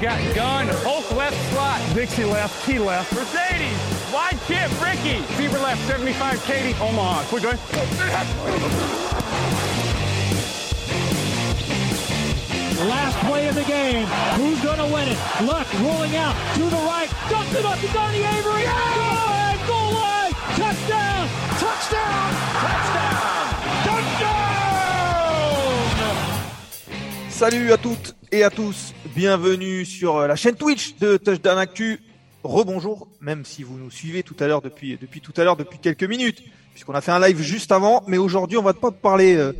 Got gun, Hulk left slot. Dixie left, key left. Mercedes, wide chip, Ricky. Fever left, 75, Katie, Omaha. Quick going. Last play of the game. Who's going to win it? Luck rolling out to the right. Dumps it up to Donnie Avery. Good! Salut à toutes et à tous, bienvenue sur la chaîne Twitch de Touchdown Actu. Rebonjour, même si vous nous suivez tout à l'heure depuis depuis tout à l'heure depuis quelques minutes, puisqu'on a fait un live juste avant, mais aujourd'hui on va pas parler euh,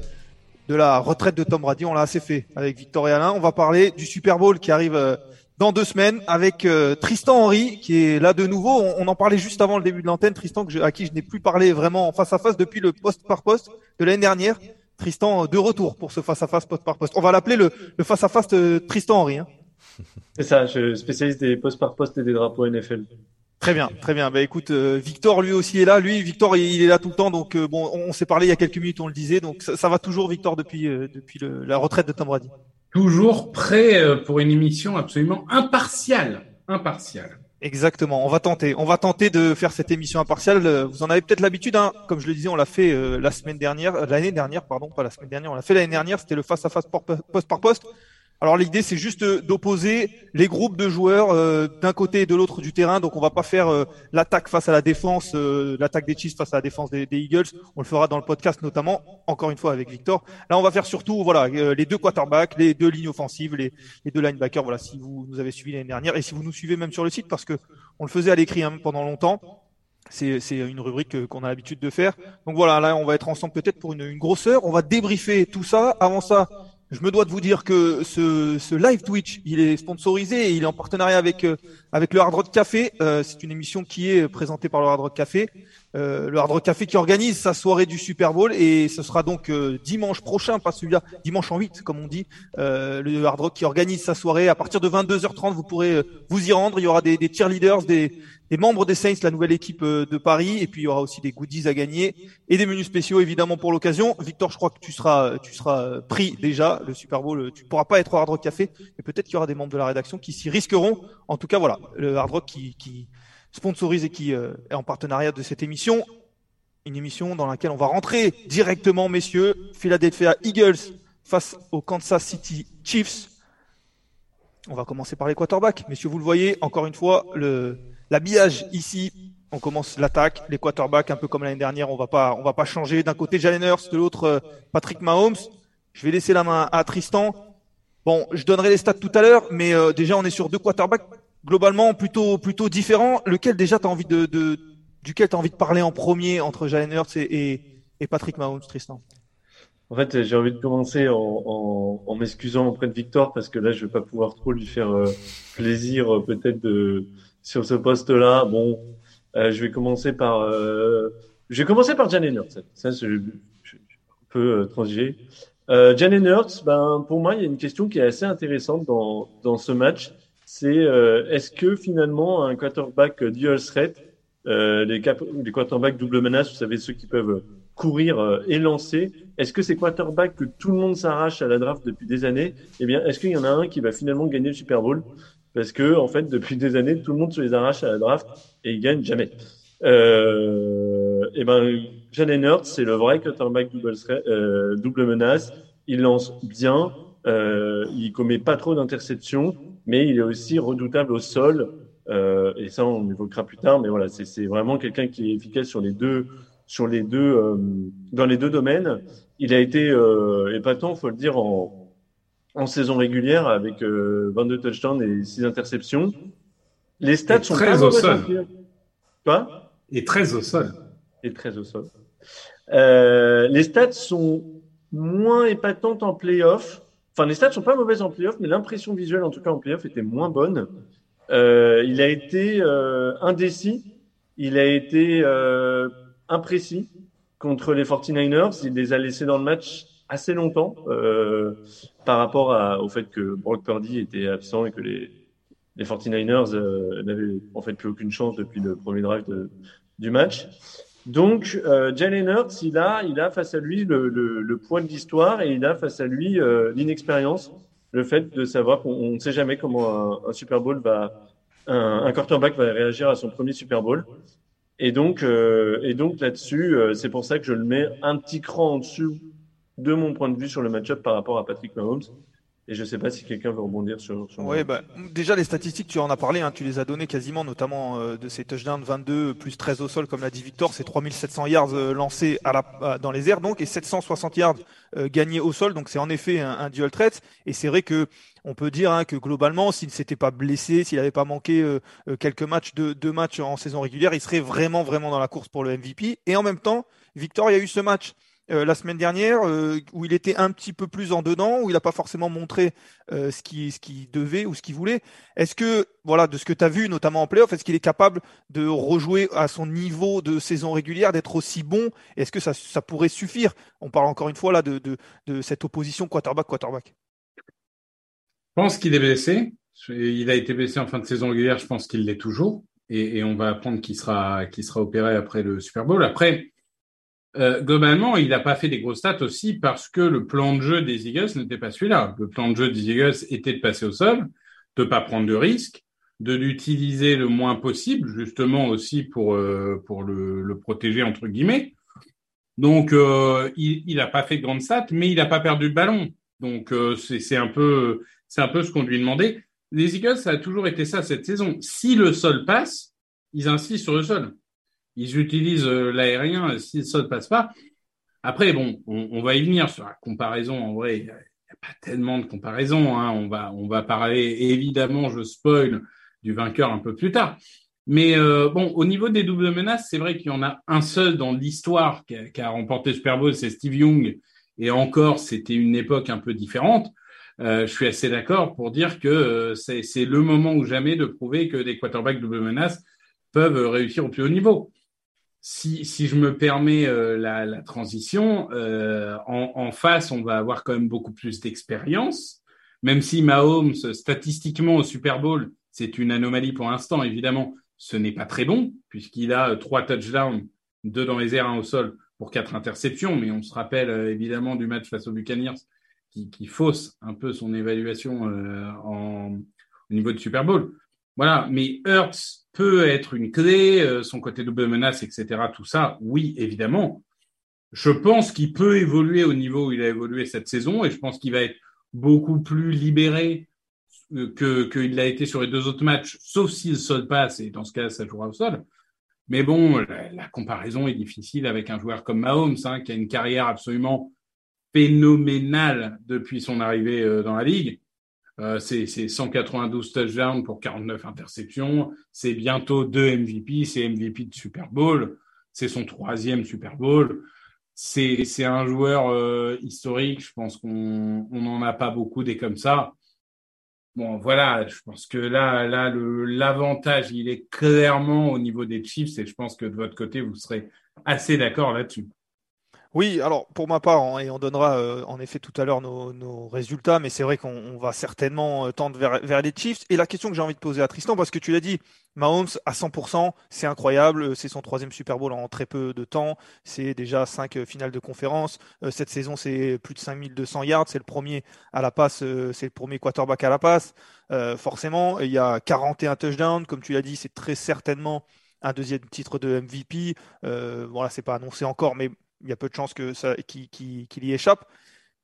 de la retraite de Tom Brady, on l'a assez fait avec Victor et Alain. On va parler du Super Bowl qui arrive euh, dans deux semaines avec euh, Tristan Henry qui est là de nouveau. On, on en parlait juste avant le début de l'antenne, Tristan que je- à qui je n'ai plus parlé vraiment en face à face depuis le poste par poste de l'année dernière. Tristan euh, de retour pour ce face à face poste par poste. On va l'appeler le, le face à face de Tristan Henry. Hein. C'est ça, je spécialiste des postes par poste et des drapeaux NFL. Très bien, très bien. Bah écoute, euh, Victor lui aussi est là. Lui, Victor, il, il est là tout le temps. Donc euh, bon, on, on s'est parlé il y a quelques minutes, on le disait. Donc ça, ça va toujours, Victor, depuis depuis le- la retraite de Tom Brady. Toujours prêt euh, pour une émission absolument impartiale. Impartiale. Exactement. On va tenter. On va tenter de faire cette émission impartiale. Euh, Vous en avez peut-être l'habitude. Hein. Comme je le disais, on l'a fait euh, la semaine dernière, l'année dernière, pardon, pas la semaine dernière. On l'a fait l'année dernière. C'était le face à face poste par poste. Alors l'idée, c'est juste euh, d'opposer les groupes de joueurs euh, d'un côté et de l'autre du terrain. Donc on va pas faire euh, l'attaque face à la défense, euh, l'attaque des Chiefs face à la défense des, Eagles. On le fera dans le podcast notamment, encore une fois avec Victor. Là, on va faire surtout voilà euh, les deux quarterbacks, les deux lignes offensives, les, les deux linebackers. Voilà, si vous nous avez suivi l'année dernière et si vous nous suivez même sur le site, parce que on le faisait à l'écrit hein, pendant longtemps. C'est c'est une rubrique euh, qu'on a l'habitude de faire. Donc voilà, là, on va être ensemble peut-être pour une, une grosse heure. On va débriefer tout ça. Avant ça, je me dois de vous dire que ce, ce live Twitch, il est sponsorisé et il est en partenariat avec euh, avec le Hard Rock Café. Euh, c'est une émission qui est présentée par le Hard Rock Café. Euh, le Hard Rock Café qui organise sa soirée du Super Bowl et ce sera donc euh, dimanche prochain, pas celui-là, dimanche en 8 comme on dit. Euh, le Hard Rock qui organise sa soirée à partir de 22h30. Vous pourrez euh, vous y rendre. Il y aura des, des cheerleaders, des, des membres des Saints, la nouvelle équipe euh, de Paris, et puis il y aura aussi des goodies à gagner et des menus spéciaux évidemment pour l'occasion. Victor, je crois que tu seras tu seras euh, pris déjà le Super Bowl. euh, Tu pourras pas être au Hard Rock Café, mais peut-être qu'il y aura des membres de la rédaction qui s'y risqueront. En tout cas, voilà, le Hard Rock qui, sponsorise et qui euh, est en partenariat de cette émission. Une émission dans laquelle on va rentrer directement, messieurs. Philadelphia Eagles face aux Kansas City Chiefs. On va commencer par les quarterbacks. Messieurs, vous le voyez, encore une fois, le, l'habillage ici. On commence l'attaque, les quarterbacks, un peu comme l'année dernière. On va pas, on va pas changer. D'un côté, Jalen Hurts, de l'autre, euh, Patrick Mahomes. Je vais laisser la main à Tristan. Bon, je donnerai les stats tout à l'heure, mais euh, déjà, on est sur deux quarterbacks globalement plutôt, plutôt différents. Lequel déjà t'as envie de, duquel t'as envie de parler en premier entre Jalen Hurts et, et, Patrick Mahomes, Tristan? En fait, j'ai envie de commencer en, en, en m'excusant auprès de Victor parce que là, je vais pas pouvoir trop lui faire euh, plaisir peut-être de sur ce poste-là. Bon, euh, je vais commencer par euh, je vais commencer par Jalen Hurts. Ça, je, je, je peux euh, transiger. Jalen Hurts, ben pour moi, il y a une question qui est assez intéressante dans dans ce match. C'est est-ce que finalement un quarterback dual threat, euh, les, cap quarterbacks double menace, vous savez ceux qui peuvent courir et lancer. Est-ce que ces quarterbacks que tout le monde s'arrache à la draft depuis des années, eh bien, est-ce qu'il y en a un qui va finalement gagner le Super Bowl? Parce que, en fait, depuis des années, tout le monde se les arrache à la draft et ils gagnent jamais. Euh, eh ben, Jalen Hurts, c'est le vrai quarterback double, euh, double menace. Il lance bien, euh, il commet pas trop d'interceptions, mais il est aussi redoutable au sol. Euh, et ça, on évoquera plus tard. Mais voilà, c'est vraiment quelqu'un qui est efficace sur les deux sur les deux euh, dans les deux domaines. Il a été euh, épatant, faut le dire, en, en saison régulière avec euh, 22 touchdowns et 6 interceptions. Les stats Et sont très pas au sol. Quoi? Et très au sol. Et très au sol. Euh, les stats sont moins épatantes en playoff. Enfin, les stats sont pas mauvaises en playoff, mais l'impression visuelle, en tout cas en playoff, était moins bonne. Euh, il a été euh, indécis. Il a été euh, imprécis contre les 49ers. Il les a laissés dans le match assez longtemps euh, par rapport au fait que Brock Purdy était absent et que les, les 49ers euh, n'avaient en fait plus aucune chance depuis le premier drive du match. Donc, euh, Jalen Hurts, il a, il a face à lui le, le, poids de l'histoire et il a face à lui euh, l'inexpérience, le fait de savoir qu'on ne sait jamais comment un, Super Bowl va, un, quarterback va réagir à son premier Super Bowl. Et donc, euh, et donc là-dessus, c'est pour ça que je le mets un petit cran en dessous de mon point de vue sur le match-up par rapport à Patrick Mahomes. Et je ne sais pas si quelqu'un veut rebondir sur. sur ouais, bah, déjà les statistiques, tu en as parlé, hein, tu les as données quasiment, notamment euh, de ces touchdowns 22 plus 13 au sol, comme l'a dit Victor, c'est 3700 yards euh, lancés à la, dans les airs, donc et 760 yards euh, gagnés au sol, donc c'est en effet un, un, dual threat. Et c'est vrai que on peut dire hein, que globalement, s'il ne s'était pas blessé, s'il n'avait pas manqué euh, euh, quelques matchs, de, deux matchs en saison régulière, il serait vraiment vraiment dans la course pour le MVP. Et en même temps, Victor, il y a eu ce match euh, la semaine dernière euh, où il était un petit peu plus en dedans, où il n'a pas forcément montré euh, ce qu'il ce qui devait ou ce qu'il voulait. Est-ce que, voilà, de ce que tu as vu, notamment en playoff, est-ce qu'il est capable de rejouer à son niveau de saison régulière, d'être aussi bon? Est-ce que ça, ça, pourrait suffire? On parle encore une fois là de, de, cette opposition quarterback-quarterback. Je pense qu'il est blessé. Il a été blessé en fin de saison régulière, je pense qu'il l'est toujours. Et, on va apprendre qu'il sera, sera opéré après le Super Bowl. Après, euh, globalement, il n'a pas fait des grosses stats aussi parce que le plan de jeu des Eagles n'était pas celui-là. Le plan de jeu des Eagles était de passer au sol, de pas prendre de risques, de l'utiliser le moins possible, justement aussi pour euh, pour le, le, protéger entre guillemets. Donc, euh, il n'a pas fait de grandes stats, mais il n'a pas perdu le ballon. Donc, euh, c'est un peu c'est un peu ce qu'on lui demandait. Les Eagles, ça a toujours été ça cette saison. Si le sol passe, ils insistent sur le sol ils utilisent euh, l'aérien si sol ne passe pas. Après, bon, on, va y venir sur la comparaison. En vrai, il n'y a, pas tellement de comparaison. Hein. On, va, on va parler, évidemment, je spoil, du vainqueur un peu plus tard. Mais euh, bon, au niveau des doubles menaces, c'est vrai qu'il y en a un seul dans l'histoire qui, a remporté Super Bowl, c'est Steve Young. Et encore, c'était une époque un peu différente. Euh, je suis assez d'accord pour dire que c'est le moment ou jamais de prouver que des quarterbacks double menace peuvent réussir au plus haut niveau si, je me permets euh, la, transition, euh, en, face, on va avoir quand même beaucoup plus d'expérience. Même si Mahomes, statistiquement au Super Bowl, c'est une anomalie pour l'instant, évidemment, ce n'est pas très bon, puisqu'il a trois touchdowns, deux dans les airs, un au sol, pour quatre interceptions. Mais on se rappelle euh, évidemment du match face aux Buccaneers, qui, fausse un peu son évaluation euh, au niveau du Super Bowl. Voilà, mais Hurts, peut être une clé, euh, son côté double menace, etc. Tout ça, oui, évidemment. Je pense qu'il peut évoluer au niveau où il a évolué cette saison et je pense qu'il va être beaucoup plus libéré euh, que qu'il l'a été sur les deux autres matchs, sauf si le sol passe et dans ce cas, ça jouera au sol. Mais bon, la, la comparaison est difficile avec un joueur comme Mahomes, hein, qui a une carrière absolument phénoménale depuis son arrivée euh, dans la ligue. Euh, c'est 192 touchdowns pour 49 interceptions. C'est bientôt deux MVP. C'est MVP de Super Bowl. C'est son troisième Super Bowl. C'est un joueur euh, historique. Je pense qu'on n'en a pas beaucoup des comme ça. Bon, voilà. Je pense que là, là, l'avantage, il est clairement au niveau des Chiefs. Et je pense que de votre côté, vous serez assez d'accord là-dessus. Oui, alors pour ma part, on, et on donnera euh, en effet tout à l'heure nos, résultats, mais c'est vrai qu'on va certainement euh, tendre vers, vers, les Chiefs. Et la question que j'ai envie de poser à Tristan, parce que tu l'as dit, Mahomes à 100%, c'est incroyable, c'est son troisième Super Bowl en très peu de temps, c'est déjà cinq euh, finales de conférence. cette saison, c'est plus de 5200 yards, c'est le premier à la passe, c'est le premier quarterback à la passe. forcément, il y a 41 touchdowns, comme tu l'as dit, c'est très certainement un deuxième titre de MVP. Euh, voilà, c'est pas annoncé encore, mais il y a peu de chances qu'il, y échappe.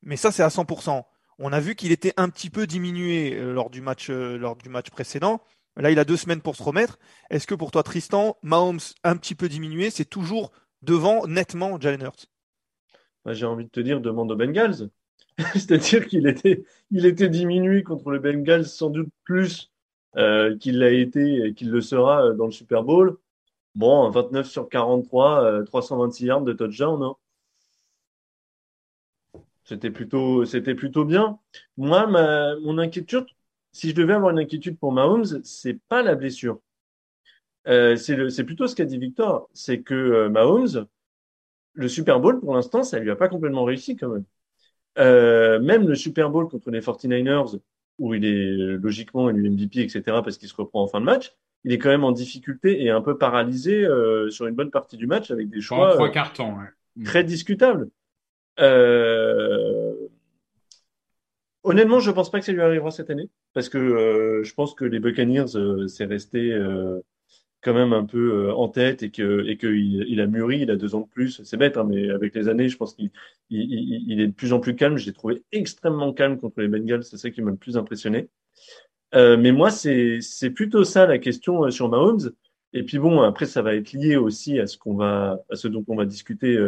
Mais ça, c'est à 100%. On a vu qu'il était un petit peu diminué euh, lors du match, euh, lors du match précédent. Là, il a deux semaines pour se remettre. Est-ce que pour toi, Tristan, Mahomes un petit peu diminué, c'est toujours devant nettement Jalen Hurts? Bah, J'ai envie de te dire, demande aux Bengals. C'est-à-dire qu'il était, diminué contre les Bengals sans doute plus euh, qu'il l'a été et qu'il le sera dans le Super Bowl. Bon, 29 sur 43, euh, 326 yards de touchdown. Hein. C'était plutôt, c'était plutôt bien. Moi, ma, mon inquiétude, si je devais avoir une inquiétude pour Mahomes, c'est pas la blessure. Euh, c'est plutôt ce qu'a dit Victor, c'est que euh, Mahomes, le Super Bowl, pour l'instant, ça lui a pas complètement réussi quand même. Euh, même le Super Bowl contre les 49ers, où il est logiquement élu MVP, etc., parce qu'il se reprend en fin de match, il est quand même en difficulté et un peu paralysé euh, sur une bonne partie du match avec des choix trois cartons, ouais. très discutables. Euh... Honnêtement, je pense pas que ça lui arrivera cette année parce que euh, je pense que les Buccaneers, euh, c'est resté euh, quand même un peu en tête et que et qu'il il a mûri, il a deux ans de plus. C'est bête, hein, mais avec les années, je pense qu'il il, il, est de plus en plus calme. Je l'ai trouvé extrêmement calme contre les Bengals. C'est ça qui m'a le plus impressionné. Mais moi, c'est plutôt ça la question sur Mahomes. Et puis bon, après, ça va être lié aussi à ce qu'on va à ce dont on va discuter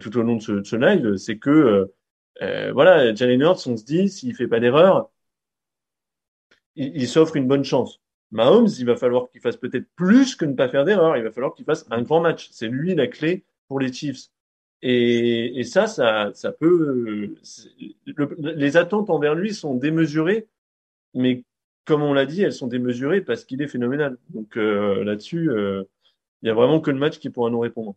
tout au long de ce, de ce live, c'est que euh, voilà, Jalen Hurts, on se dit, s'il fait pas d'erreur, il, s'offre une bonne chance. Mahomes, il va falloir qu'il fasse peut-être plus que ne pas faire d'erreur. Il va falloir qu'il fasse un grand match. C'est lui la clé pour les Chiefs. Et, et ça, ça, ça peut. les attentes envers lui sont démesurées, mais comme on l'a dit, elles sont démesurées parce qu'il est phénoménal. Donc euh, là-dessus, euh, il y a vraiment que le match qui pourra nous répondre.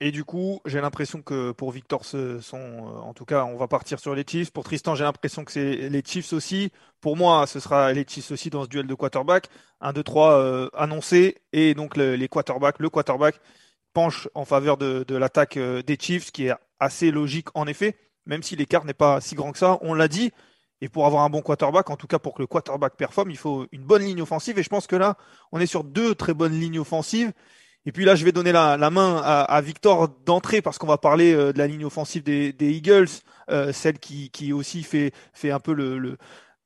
Et du coup, j'ai l'impression que pour Victor, ce sont, euh, en tout cas, on va partir sur les Chiefs. Pour Tristan, j'ai l'impression que c'est les Chiefs aussi. Pour moi, ce sera les Chiefs aussi dans ce duel de quarterback. 1, 2, 3 annoncé. Et donc, le, les quarterbacks, le quarterback penche en faveur de, de l'attaque des Chiefs, qui est assez logique en effet, même si l'écart n'est pas si grand que ça. On l'a dit. Et pour avoir un bon quarterback, en tout cas pour que le quarterback performe, il faut une bonne ligne offensive. Et je pense que là, on est sur deux très bonnes lignes offensives. Et puis là, je vais donner la, la main à, à Victor d'entrée parce qu'on va parler euh, de la ligne offensive des, des Eagles, euh, celle qui, qui aussi fait, fait un peu le, le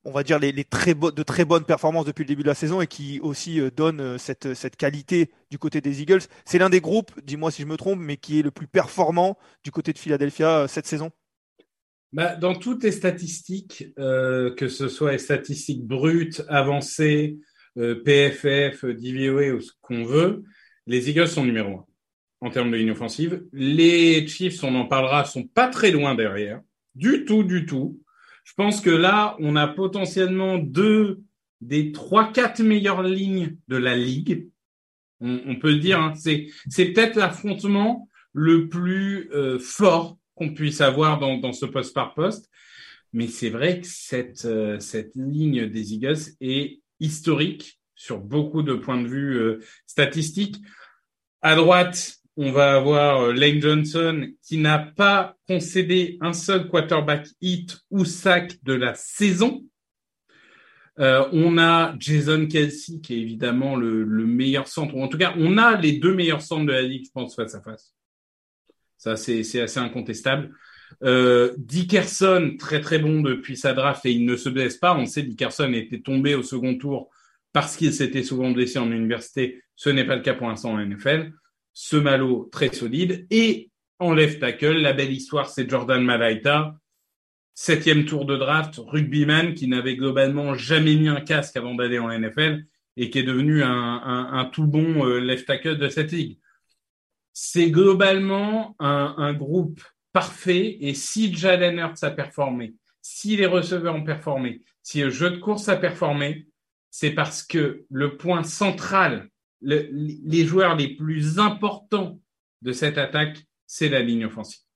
on va dire les, les très de très bonnes performances depuis le début de la saison et qui aussi euh, donne cette, cette qualité du côté des Eagles. C'est l'un des groupes, dis-moi si je me trompe, mais qui est le plus performant du côté de Philadelphia cette saison. Bah, dans toutes les statistiques, euh, que ce soit les statistiques brutes, avancées, euh, PFF, DVOA ou ce qu'on veut, les Eagles sont numéro un en termes de ligne offensive. Les Chiefs, on en parlera, sont pas très loin derrière. Du tout, du tout. Je pense que là, on a potentiellement deux des trois, quatre meilleures lignes de la ligue. On, peut dire. Hein. C'est, c'est peut-être l'affrontement le plus euh, fort qu'on puisse avoir dans, ce poste par poste. Mais c'est vrai que cette, euh, cette ligne des Eagles est historique sur beaucoup de points de vue euh, statistiques. À droite, on va avoir euh, Lane Johnson qui n'a pas concédé un seul quarterback hit ou sac de la saison. On a Jason Kelsey qui est évidemment le, meilleur centre, ou en tout cas, on a les deux meilleurs centres de la ligue, je pense, face à face. Ça, c'est assez incontestable. Euh, Dickerson, très très bon depuis sa draft et il ne se blesse pas. On sait Dickerson était tombé au second tour parce qu'il s'était souvent blessé en université. Ce n'est pas le cas pour l'instant en NFL. Ce Malo, très solide. Et en left tackle, la belle histoire, c'est Jordan Malaita. Septième tour de draft, rugbyman qui n'avait globalement jamais mis un casque avant d'aller en NFL et qui est devenu un, tout bon euh, left tackle de cette ligue. C'est globalement un, groupe parfait et si Jalen Hurts a performé, si les receveurs ont performé, si le jeu de course a performé, c'est parce que le point central, les joueurs les plus importants de cette attaque, c'est la ligne offensive.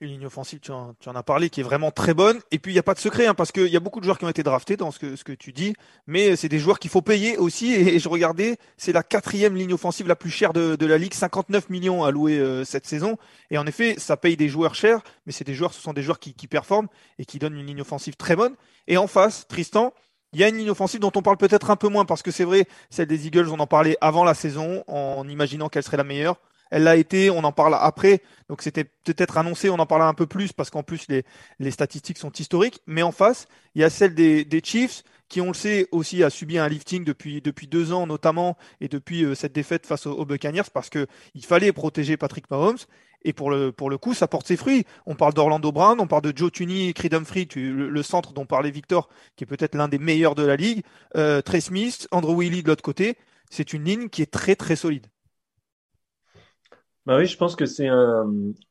Une ligne offensive, tu en, as parlé, qui est vraiment très bonne. Et puis, il n'y a pas de secret, hein, parce qu'il y a beaucoup de joueurs qui ont été draftés dans ce que, ce que tu dis, mais c'est des joueurs qu'il faut payer aussi. Et, je regardais, c'est la quatrième ligne offensive la plus chère de, la Ligue, 59 millions alloués euh, cette saison. Et en effet, ça paye des joueurs chers, mais c'est des joueurs, ce sont des joueurs qui, qui performent et qui donnent une ligne offensive très bonne. Et en face, Tristan, il y a une ligne offensive dont on parle peut-être un peu moins parce que c'est vrai, celle des Eagles, on en parlait avant la saison en imaginant qu'elle serait la meilleure. Elle l'a été, on en parle après, donc c'était peut-être annoncé, on en parle un peu plus parce qu'en plus les, les statistiques sont historiques. Mais en face, il y a celle des, Chiefs qui, on le sait, aussi a subi un lifting depuis, depuis deux ans notamment et depuis euh, cette défaite face aux, Buccaneers parce que il fallait protéger Patrick Mahomes. Et pour le, pour le coup, ça porte ses fruits. On parle d'Orlando Brown, on parle de Joe Tunney, Creed Humphrey, le, le, centre dont parlait Victor, qui est peut-être l'un des meilleurs de la ligue, euh, Trey Smith, Andrew Wiley de l'autre côté. C'est une ligne qui est très très solide. Bah oui, je pense que c'est un,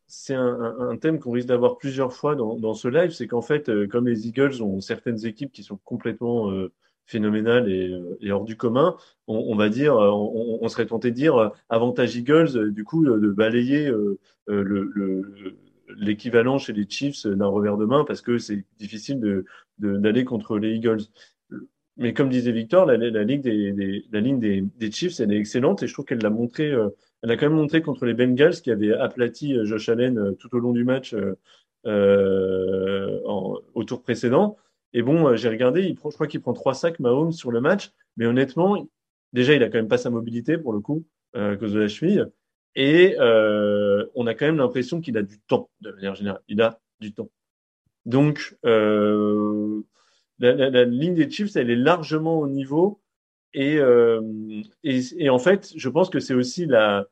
c'est un, un, thème qu'on risque d'avoir plusieurs fois dans, dans ce live. C'est qu'en fait, euh, comme les Eagles ont certaines équipes qui sont complètement euh, phénoménales et, euh, et, hors du commun, on, on va dire, on, on, serait tenté de dire avantage Eagles, du coup, de balayer le, l'équivalent chez les Chiefs d'un revers de main parce que c'est difficile de, d'aller contre les Eagles. Mais comme disait Victor, la, la, ligue des, des, la ligne des, Chiefs, elle est excellente et je trouve qu'elle l'a montré, euh, elle a quand même montré contre les Bengals qui avaient aplati euh, Josh Allen euh, tout au long du match euh, en, au tour précédent. Et bon, j'ai regardé, il prend, je crois qu'il prend trois sacs Mahomes sur le match, mais honnêtement, déjà, il a quand même pas sa mobilité pour le coup à cause de la cheville. Et on a quand même l'impression qu'il a du temps, de manière générale. Il a du temps. Donc, euh, la, ligne des Chiefs, elle est largement au niveau. Et, euh, et, en fait, je pense que c'est aussi la,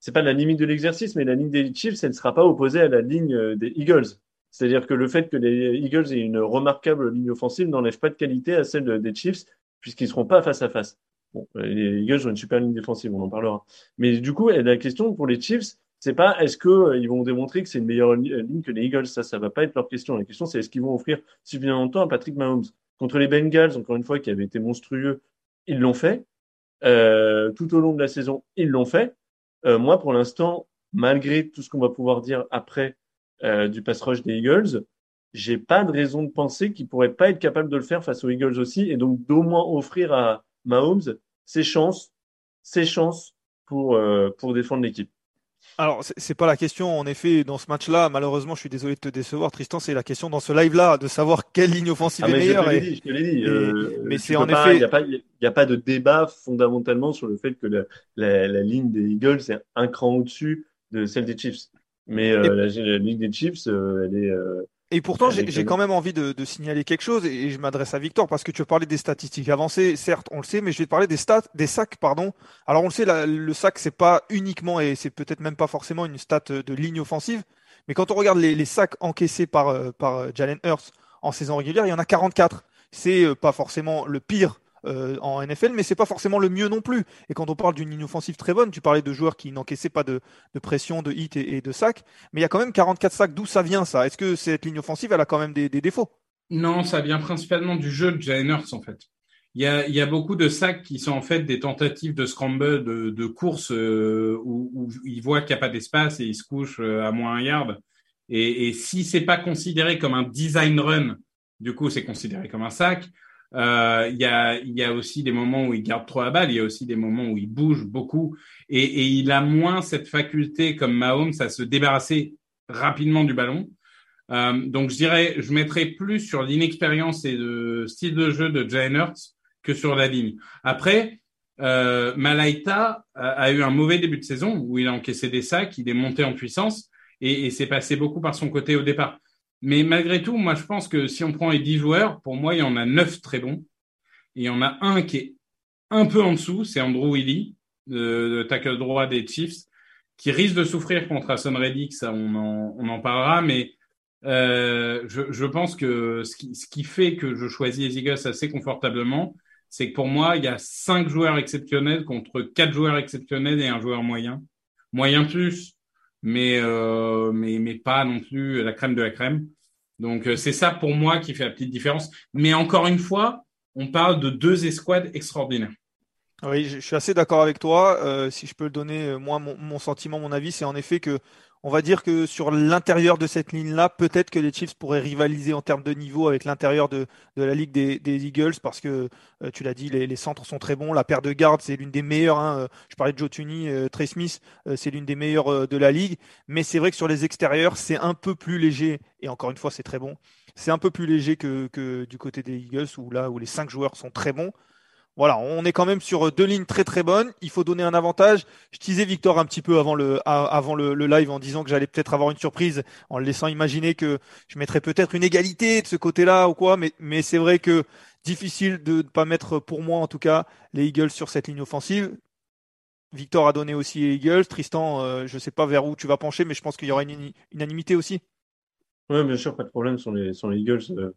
c'est pas la limite de l'exercice, mais la ligne des Chiefs, elle ne sera pas opposée à la ligne euh, des Eagles. C'est-à-dire que le fait que les Eagles aient une remarquable ligne offensive n'enlève pas de qualité à celle des Chiefs, puisqu'ils seront pas face à face. Bon, les Eagles ont une super ligne défensive, on en parlera. Mais du coup, la question pour les Chiefs, c'est pas est-ce que euh, vont démontrer que c'est une meilleure ligne que les Eagles? Ça, ça va pas être leur question. La question, c'est est-ce qu'ils vont offrir suffisamment de temps à Patrick Mahomes? Contre les Bengals, encore une fois, qui avaient été monstrueux. Ils l'ont fait. Euh, tout au long de la saison, ils l'ont fait. Euh, moi, pour l'instant, malgré tout ce qu'on va pouvoir dire après euh, du pass rush des Eagles, j'ai pas de raison de penser qu'ils pourraient pas être capables de le faire face aux Eagles aussi, et donc d'au moins offrir à Mahomes ses chances, ses chances pour euh, pour défendre l'équipe. Alors, c'est pas la question, en effet, dans ce match-là, malheureusement, je suis désolé de te décevoir, Tristan, c'est la question dans ce live-là, de savoir quelle ligne offensive ah, est meilleure. Je te l'ai dit, je te l'ai dit. Euh, mais c'est en effet. Il n'y a, pas, y a pas de débat fondamentalement sur le fait que la, la, la ligne des Eagles est un cran au-dessus de celle des Chiefs. Mais euh, la, la, ligne des Chiefs, euh, elle est. Et pourtant, j'ai quand même envie de, de, signaler quelque chose, et je m'adresse à Victor parce que tu parlais des statistiques avancées. Certes, on le sait, mais je vais te parler des stats, des sacs, pardon. Alors, on le sait, la, le sac, c'est pas uniquement et c'est peut-être même pas forcément une stat de ligne offensive, mais quand on regarde les, les sacs encaissés par euh, par euh, Jalen Hurts en saison régulière, il y en a 44. C'est euh, pas forcément le pire euh, en NFL, mais c'est pas forcément le mieux non plus. Et quand on parle d'une ligne offensive très bonne, tu parlais de joueurs qui n'encaissaient pas de, pression, de hit et, de sacs, mais il y a quand même 44 sacs. D'où ça vient ça? Est-ce que cette ligne offensive, elle a quand même des, défauts? Non, ça vient principalement du jeu de Jalen Hurts en fait. Il y, a, beaucoup de sacs qui sont en fait des tentatives de scramble, de, course euh, où, où il voit qu'il n'y a pas d'espace et il se couche euh, à moins un yard. Et, et si c'est pas considéré comme un design run, du coup c'est considéré comme un sac. Euh, il, y a, aussi des moments où il garde trop la balle, il y a aussi des moments où il bouge beaucoup et, il a moins cette faculté comme Mahomes à se débarrasser rapidement du ballon. Euh, donc je dirais, je mettrais plus sur l'inexpérience et le style de jeu de Jalen Hurts que sur la ligne. Après, euh, Malaita a, a, eu un mauvais début de saison où il a encaissé des sacs, il est monté en puissance et, et c'est passé beaucoup par son côté au départ. Mais malgré tout, moi, je pense que si on prend les 10 joueurs, pour moi, il y en a 9 très bons. Et il y en a un qui est un peu en dessous, c'est Andrew Willy, le, le tackle droit des Chiefs, qui risque de souffrir contre Hassan Reddick, ça on en, on parlera, mais euh, je, pense que ce qui, fait que je choisis les Eagles assez confortablement, c'est que pour moi, il y a cinq joueurs exceptionnels contre quatre joueurs exceptionnels et un joueur moyen. Moyen plus, mais, euh, mais, pas non plus la crème de la crème. Donc, euh, c'est ça pour moi qui fait la petite différence. Mais encore une fois, on parle de deux escouades extraordinaires. Oui, je suis assez d'accord avec toi. Euh, si je peux le donner, moi, mon sentiment, mon avis, c'est en effet que on va dire que sur l'intérieur de cette ligne-là, peut-être que les Chiefs pourraient rivaliser en termes de niveau avec l'intérieur de, de, la ligue des, Eagles parce que euh, tu l'as dit, les, centres sont très bons. La paire de gardes, c'est l'une des meilleures. Hein. Je parlais de Joe Tunney, euh, Trey Smith, euh, c'est l'une des meilleures euh, de la ligue. Mais c'est vrai que sur les extérieurs, c'est un peu plus léger. Et encore une fois, c'est très bon. C'est un peu plus léger que, que du côté des Eagles où là où les cinq joueurs sont très bons voilà, on est quand même sur deux lignes très très bonnes. Il faut donner un avantage. Je disais Victor un petit peu avant le avant le, live en disant que j'allais peut-être avoir une surprise, en le laissant imaginer que je mettrais peut-être une égalité de ce côté-là ou quoi. Mais mais c'est vrai que difficile de ne pas mettre pour moi en tout cas les Eagles sur cette ligne offensive. Victor a donné aussi les Eagles. Tristan, euh, je sais pas vers où tu vas pencher, mais je pense qu'il y aura une unanimité aussi. Oui, bien sûr, pas de problème sur les sur les Eagles. Euh euh,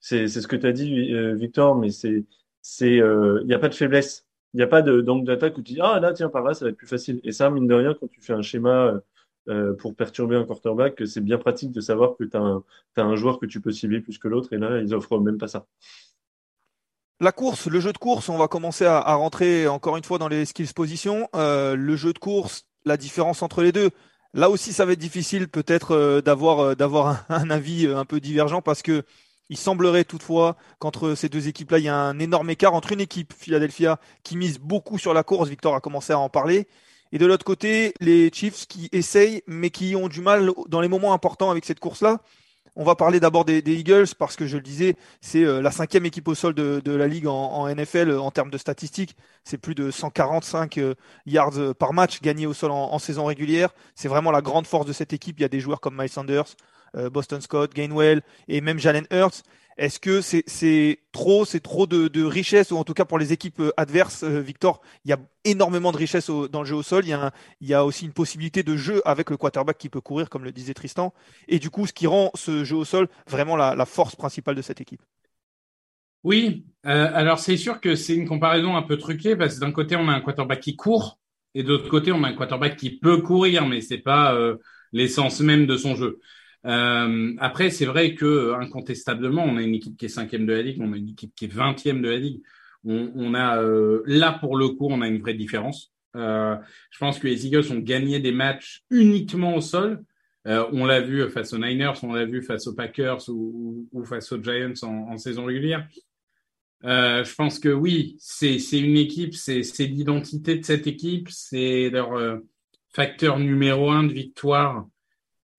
c'est ce que tu as dit, euh, Victor, mais c'est c'est il euh, n'y a pas de faiblesse. Il n'y a pas d'angle d'attaque où tu dis ah là tiens par là ça va être plus facile. Et ça mine de rien quand tu fais un schéma euh, pour perturber un quarterback, c'est bien pratique de savoir que tu as, as, un joueur que tu peux cibler plus que l'autre et là ils offrent même pas ça. La course, le jeu de course, on va commencer à, rentrer encore une fois dans les skills positions. Euh, le jeu de course, la différence entre les deux, Là aussi, ça va être difficile peut-être euh, d'avoir euh, d'avoir un, avis euh, un peu divergent parce que Il semblerait toutefois qu'entre ces deux équipes-là, il y a un énorme écart entre une équipe, Philadelphia, qui mise beaucoup sur la course, Victor a commencé à en parler, et de l'autre côté, les Chiefs qui essayent, mais qui ont du mal dans les moments importants avec cette course-là. On va parler d'abord des, Eagles parce que je le disais, c'est euh, la cinquième équipe au sol de, la ligue en, NFL euh, en termes de statistiques. C'est plus de 145 euh, yards par match gagnés au sol en, saison régulière. C'est vraiment la grande force de cette équipe. Il y a des joueurs comme Miles Sanders, Boston Scott, Gainwell et même Jalen Hurts. Est-ce que c'est trop, c'est trop de, richesse, ou en tout cas pour les équipes euh, adverses, euh, Victor, il y a énormément de richesse dans le jeu au sol. Il y, a aussi une possibilité de jeu avec le quarterback qui peut courir, comme le disait Tristan. Et du coup, ce qui rend ce jeu au sol vraiment la, force principale de cette équipe. Oui, euh, alors c'est sûr que c'est une comparaison un peu truquée parce que d'un côté on a un quarterback qui court et de l'autre côté on a un quarterback qui peut courir, mais c'est pas l'essence même de son jeu. Euh, après, c'est vrai que incontestablement, on a une équipe qui est cinquième de la ligue, on a une équipe qui est vingtième de la ligue. On, on a euh, là pour le coup, on a une vraie différence. Euh, je pense que les Eagles ont gagné des matchs uniquement au sol. Euh, on l'a vu face aux Niners, on l'a vu face aux Packers ou, ou face aux Giants en, en saison régulière. Euh, je pense que oui, c'est une équipe, c'est l'identité de cette équipe, c'est leur facteur numéro un de victoire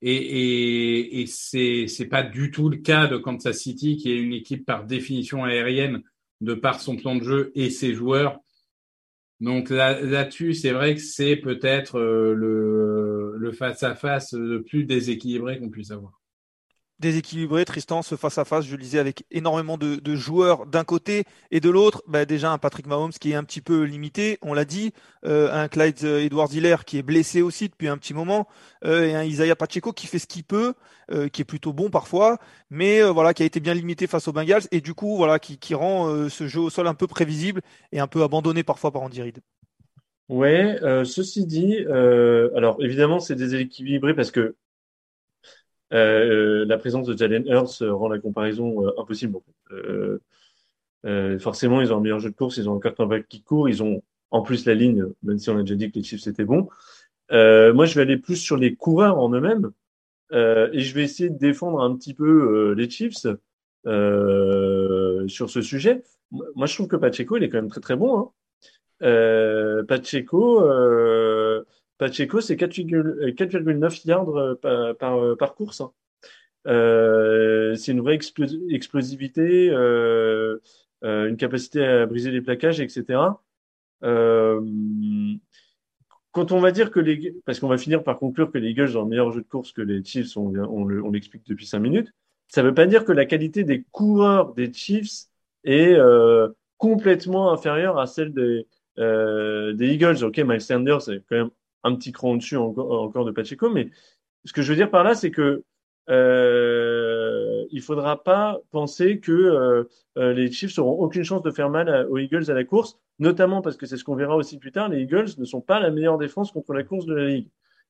et, et, et c'est pas du tout le cas de Kansas City, qui est une équipe par définition aérienne de par son plan de jeu et ses joueurs. Donc là, là-dessus, c'est vrai que c'est peut-être euh, le face-à-face le plus déséquilibré qu'on puisse avoir déséquilibré, Tristan, ce face-à-face, je le disais, avec énormément de, joueurs d'un côté et de l'autre, bah, déjà un Patrick Mahomes qui est un petit peu limité, on l'a dit, euh, un Clyde Edward Hiller qui est blessé aussi depuis un petit moment, euh, et un Isaiah Pacheco qui fait ce qu'il peut, euh, qui est plutôt bon parfois, mais voilà, qui a été bien limité face aux Bengals, et du coup, voilà, qui, qui rend ce jeu au sol un peu prévisible et un peu abandonné parfois par Andy Reid. Ouais, ceci dit, alors évidemment c'est déséquilibré parce que euh, la présence de Jalen Hurts rend la comparaison euh, impossible. Euh, forcément, ils ont un meilleur jeu de course, ils ont un quarterback qui court, ils ont en plus la ligne, même si on a déjà dit que les Chiefs étaient bons. moi, je vais aller plus sur les coureurs en eux-mêmes et je vais essayer de défendre un petit peu les Chiefs sur ce sujet. Moi, je trouve que Pacheco, il est quand même très très bon. Hein. Pacheco, Pacheco, c'est 4,9 yards euh, par, euh, par course. Hein. Euh, c'est une vraie explosivité, euh, euh, une capacité à briser les plaquages, etc. Euh, quand on va dire que les, parce qu'on va finir par conclure que les Eagles ont un meilleur jeu de course que les Chiefs, on, on l'explique depuis cinq minutes. Ça ne veut pas dire que la qualité des coureurs des Chiefs est complètement inférieure à celle des, des Eagles. Ok, Miles Sanders est quand même un petit cran au-dessus encore, de Pacheco. Mais ce que je veux dire par là, c'est que euh, il faudra pas penser que euh, euh, les Chiefs auront aucune chance de faire mal aux Eagles à la course, notamment parce que c'est ce qu'on verra aussi plus tard. Les Eagles ne sont pas la meilleure défense contre la course de la ligue.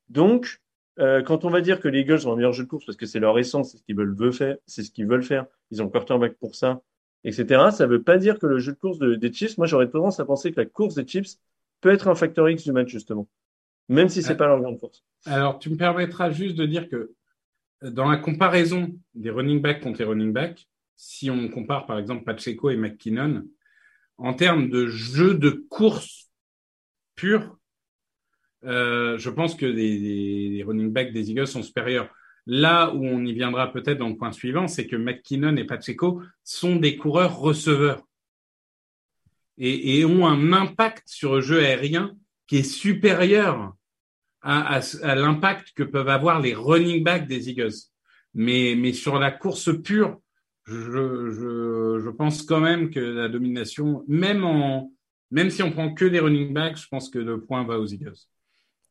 Donc, euh, quand on va dire que les Eagles ont un meilleur jeu de course parce que c'est leur essence, c'est ce qu'ils veulent faire, c'est ce qu'ils veulent faire, ils ont quarterback pour ça, etc. Ça ne veut pas dire que le jeu de course des Chiefs. Moi, j'aurais tendance à penser que la course des Chiefs peut être un facteur X du match justement même si c'est pas leur grande force. Alors, tu me permettras juste de dire que dans la comparaison des running backs contre les running backs, si on compare par exemple Pacheco et McKinnon, en termes de jeu de course pur, euh, je pense que les, running backs des Eagles sont supérieurs. Là où on y viendra peut-être dans le point suivant, c'est que McKinnon et Pacheco sont des coureurs receveurs et, et, ont un impact sur le jeu aérien qui est supérieur à, l'impact que peuvent avoir les running backs des Eagles. Mais, sur la course pure, je, pense quand même que la domination, même si on prend que des running backs, je pense que le point va aux Eagles.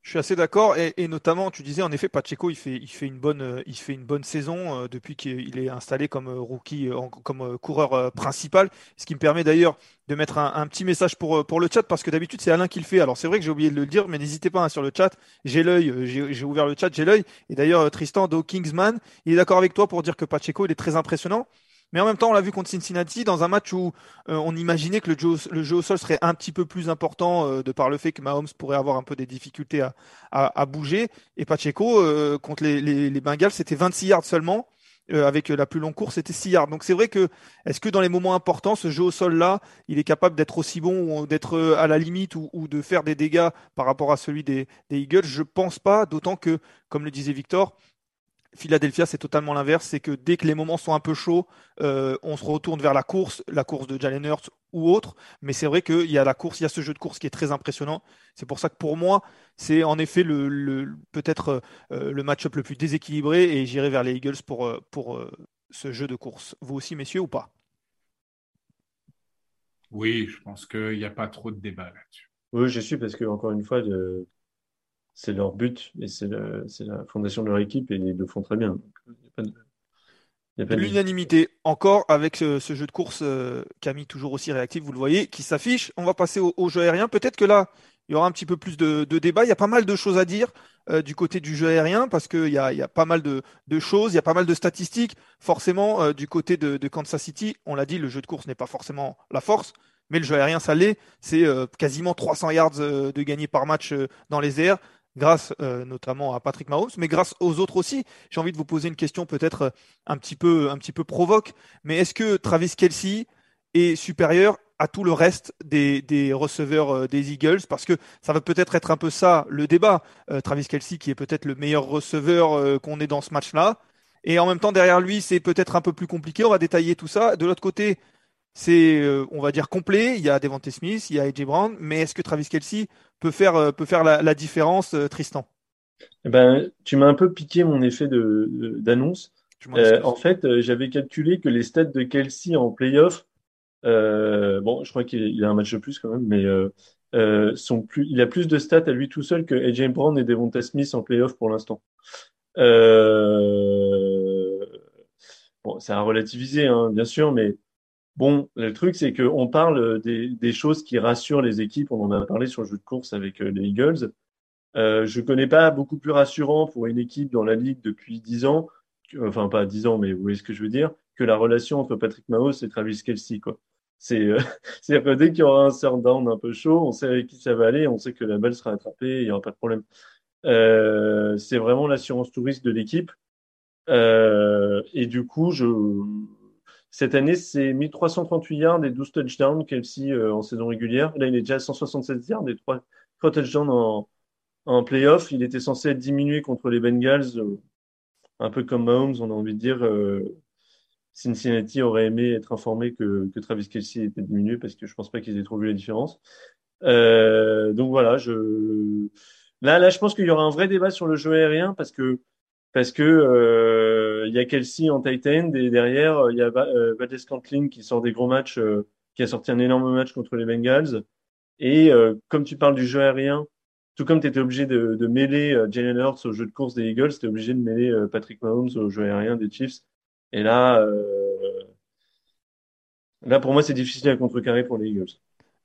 Je suis assez d'accord et, et, notamment tu disais en effet Pacheco il fait il fait une bonne euh, il fait une bonne saison euh, depuis qu'il est installé comme euh, rookie comme coureur principal. Ce qui me permet d'ailleurs de mettre un, petit message pour pour le chat parce que d'habitude c'est Alain qui le fait. Alors c'est vrai que j'ai oublié de le dire mais n'hésitez pas hein, sur le chat. J'ai l'œil j'ai ouvert le chat j'ai l'œil. Et d'ailleurs Tristan Do Kingsman il est d'accord avec toi pour dire que Pacheco il est très impressionnant mais en même temps, on l'a vu contre Cincinnati dans un match où euh, on imaginait que le jeu, au sol serait un petit peu plus important euh, de par le fait que Mahomes pourrait avoir un peu des difficultés à, bouger. Et Pacheco, euh, contre les, les, les Bengals, c'était 26 yards seulement. avec la plus longue course, c'était 6 yards. Donc c'est vrai que est-ce que dans les moments importants, ce jeu au sol là, il est capable d'être aussi bon ou d'être à la limite ou, de faire des dégâts par rapport à celui des, des Eagles? Je pense pas, d'autant que, comme le disait Victor, Philadelphia, c'est totalement l'inverse. C'est que dès que les moments sont un peu chauds, euh, on se retourne vers la course, la course de Jalen Hurts ou autre. Mais c'est vrai qu'il y a la course, il y a ce jeu de course qui est très impressionnant. C'est pour ça que pour moi, c'est en effet le, peut-être euh, le match-up le plus déséquilibré et j'irai vers les Eagles pour, euh, pour ce jeu de course. Vous aussi, messieurs, ou pas? Oui, je pense qu'il n'y a pas trop de débat là-dessus. Oui, je suis parce que encore une fois, de c'est leur but et c'est la fondation de leur équipe et ils le font très bien. L'unanimité encore avec ce, jeu de course, euh, Camille toujours aussi réactif, vous le voyez, qui s'affiche. On va passer au, jeu aérien. Peut-être que là, il y aura un petit peu plus de, débat. Il y a pas mal de choses à dire euh, du côté du jeu aérien parce qu'il y a, pas mal de, choses, il y a pas mal de statistiques. Forcément, euh, du côté de, Kansas City, on l'a dit, le jeu de course n'est pas forcément la force, mais le jeu aérien, ça l'est. C'est quasiment 300 yards de gagné par match dans les airs grâce euh, notamment à Patrick Mahomes, mais grâce aux autres aussi. J'ai envie de vous poser une question peut-être euh, un petit peu un petit peu provoque, mais est-ce que Travis Kelsey est supérieur à tout le reste des, des receveurs euh, des Eagles? Parce que ça va peut-être être un peu ça le débat. Travis Kelsey qui est peut-être le meilleur receveur qu'on ait dans ce match-là. Et en même temps, derrière lui, c'est peut-être un peu plus compliqué. On va détailler tout ça. De l'autre côté, c'est, on va dire, complet. Il y a Devante Smith, il y a AJ Brown, mais est-ce que Travis Kelsey peut faire, euh, peut faire la, différence, euh, Tristan? Eh ben, Tu m'as un peu piqué mon effet d'annonce. Euh, en fait, j'avais calculé que les stats de Kelsey en playoff, bon, je crois qu'il a un match de plus quand même, mais sont plus, il a plus de stats à lui tout seul que AJ Brown et Devonta Smith en playoff pour l'instant. bon, c'est à relativiser, hein, bien sûr, mais Bon, le truc, c'est qu'on parle des, choses qui rassurent les équipes. On en a parlé sur le jeu de course avec euh, les Eagles. Euh, je connais pas beaucoup plus rassurant pour une équipe dans la ligue depuis 10 ans, enfin pas 10 ans, mais vous voyez ce que je veux dire, que la relation entre Patrick Mahomes et Travis Kelsey. Quoi. Euh, c'est-à-dire que dès qu'il y aura un third down un peu chaud, on sait avec qui ça va aller, on sait que la balle sera attrapée, il n'y aura pas de problème. Euh, c'est vraiment l'assurance touriste de l'équipe. Euh, et du coup, je cette année, c'est 1338 yards et 12 touchdowns, Kelsey euh, en saison régulière. Là, il est déjà à 167 yards et 3, touchdowns en, en playoff. Il était censé être diminué contre les Bengals, euh, un peu comme Mahomes, on a envie de dire. Euh, Cincinnati aurait aimé être informé que, que Travis Kelsey était diminué parce que je pense pas qu'ils aient trop vu la différence. donc voilà, je là, là, je pense qu'il y aura un vrai débat sur le jeu aérien parce que parce que euh, il y a Kelsey en tight end et derrière euh, il y a euh, Valdez Cantlin qui sort des gros matchs, qui a sorti un énorme match contre les Bengals. Et comme tu parles du jeu aérien, tout comme tu étais obligé de, de mêler Jalen Hurts au jeu de course des Eagles, tu obligé de mêler Patrick Mahomes au jeu aérien des Chiefs. Et là, là pour moi c'est difficile à contrecarrer pour les Eagles.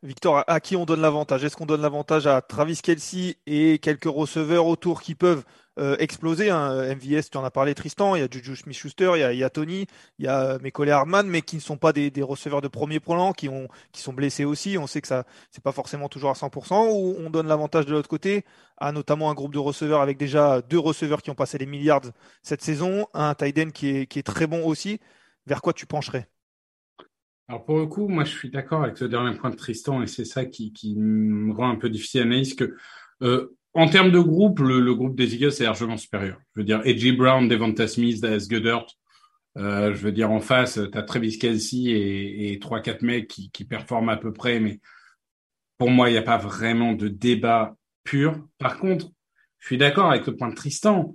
Victor, à qui on donne l'avantage? Est-ce qu'on donne l'avantage à Travis Kelsey et quelques receveurs autour qui peuvent euh, exploser hein MVS, tu en as parlé Tristan, il y a Juju Smith-Schuster, il, y a Tony, il y a euh, mes collègues Hardman, mais qui ne sont pas des, receveurs de premier plan, qui, ont, qui sont blessés aussi. On sait que ça c'est pas forcément toujours à 100%, ou on donne l'avantage de l'autre côté à notamment un groupe de receveurs avec déjà deux receveurs qui ont passé les milliards cette saison, un tight qui est, qui est très bon aussi. Vers quoi tu pencherais? Alors pour le coup, moi je suis d'accord avec ce dernier point de Tristan et c'est ça qui, qui me rend un peu difficile à analyser que euh, en termes de groupe, le, groupe des Eagles est largement supérieur. Je veux dire, A.J. Brown, Devonta Smith, Dallas Goddard, euh, je veux dire en face, tu as Travis Kelsey et trois quatre mecs qui, performent à peu près, mais pour moi il n'y a pas vraiment de débat pur. Par contre, je suis d'accord avec le point de Tristan.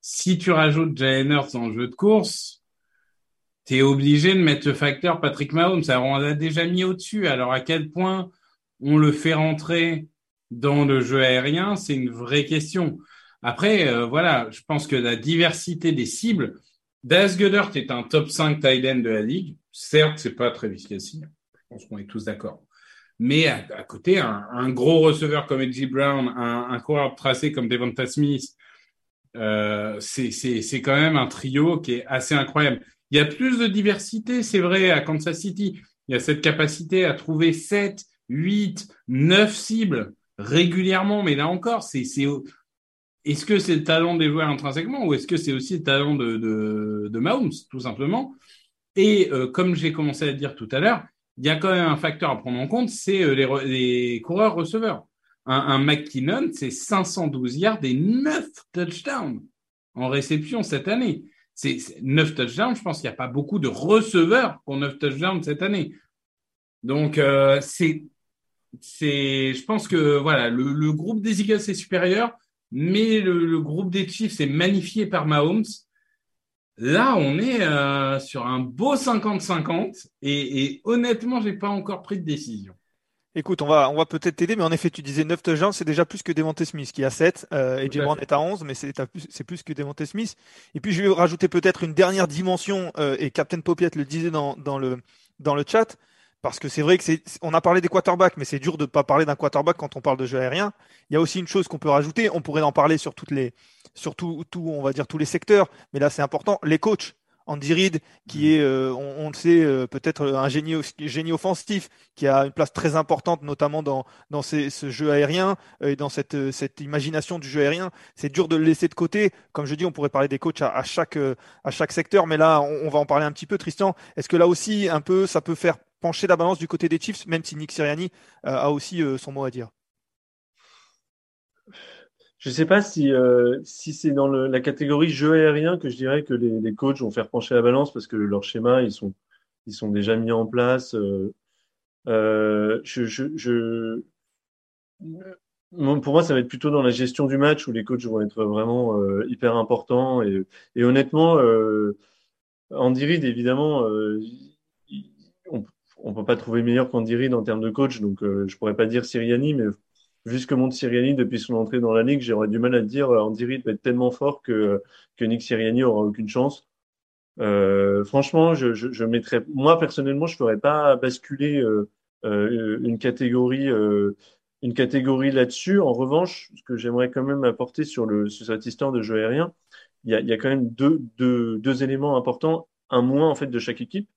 Si tu rajoutes Jalen Hurts dans le jeu de course, tu es obligé de mettre le facteur Patrick Mahomes. Alors, on l'a déjà mis au-dessus. Alors, à quel point on le fait rentrer dans le jeu aérien, c'est une vraie question. Après, euh, voilà, je pense que la diversité des cibles, Das Goddard est un top 5 tight end de la ligue. Certes, c'est pas très Kelsey. Je pense qu'on est tous d'accord. Mais à, côté, un, gros receveur comme Edgy Brown, un, un coureur tracé comme Devonta Smith, euh, c'est quand même un trio qui est assez incroyable. Il y a plus de diversité, c'est vrai, à Kansas City. Il y a cette capacité à trouver 7, 8, 9 cibles régulièrement. Mais là encore, c'est, est-ce que c'est le talent des joueurs intrinsèquement ou est-ce que c'est aussi le talent de, de, Mahomes, tout simplement Et euh, comme j'ai commencé à dire tout à l'heure, il y a quand même un facteur à prendre en compte, c'est euh, les, les, coureurs receveurs. Un, un McKinnon, c'est 512 yards et 9 touchdowns en réception cette année. C'est 9 touchdowns, je pense qu'il n'y a pas beaucoup de receveurs pour 9 touchdowns cette année. Donc, euh, c'est, c'est, je pense que voilà, le, le, groupe des Eagles est supérieur, mais le, le groupe des Chiefs est magnifié par Mahomes. Là, on est euh, sur un beau 50-50 et, et honnêtement, j'ai pas encore pris de décision. Écoute, on va, on va peut-être t'aider, mais en effet, tu disais 9 touchdowns, c'est déjà plus que Devontae Smith qui a 7, euh, et Brown est à 11, mais c'est plus, plus que Devontae Smith. Et puis, je vais rajouter peut-être une dernière dimension, euh, et Captain Popiette le disait dans, dans, le, dans le chat, parce que c'est vrai que c'est, on a parlé des quarterbacks, mais c'est dur de ne pas parler d'un quarterback quand on parle de jeu aérien. Il y a aussi une chose qu'on peut rajouter, on pourrait en parler sur toutes les, sur tout, tout, on va dire tous les secteurs, mais là c'est important, les coachs. Andy Reid, qui mm. est, euh, on, le sait, euh, peut-être un génie, génie offensif, qui a une place très importante, notamment dans, dans ces, ce jeu aérien euh, et dans cette, cette imagination du jeu aérien. C'est dur de le laisser de côté. Comme je dis, on pourrait parler des coachs à, chaque, à chaque secteur, mais là, on, va en parler un petit peu. Tristan, est-ce que là aussi, un peu, ça peut faire pencher la balance du côté des Chiefs, même si Nick Sirianni a aussi son mot à dire je ne sais pas si, euh, si c'est dans la catégorie jeu aérien que je dirais que les, les, coachs vont faire pencher la balance parce que leur schéma, ils sont, ils sont déjà mis en place. Euh, euh, je, pour moi, ça va être plutôt dans la gestion du match où les coachs vont être vraiment euh, hyper importants. Et, honnêtement, euh, Andy Reid, évidemment, euh, on peut pas trouver meilleur qu'Andy en termes de coach, donc je pourrais pas dire Siriani, mais vu ce que montre Siriani depuis son entrée dans la ligue, j'aurais du mal à dire euh, Andy va être tellement fort que, que Nick Siriani aura aucune chance. Euh, franchement, je, moi personnellement, je ferais pas basculer euh, euh, une catégorie, euh, là-dessus. En revanche, ce que j'aimerais quand même apporter sur le sur cette histoire de jeu aérien, il y a, quand même deux, deux, deux éléments importants, un moins en fait de chaque équipe.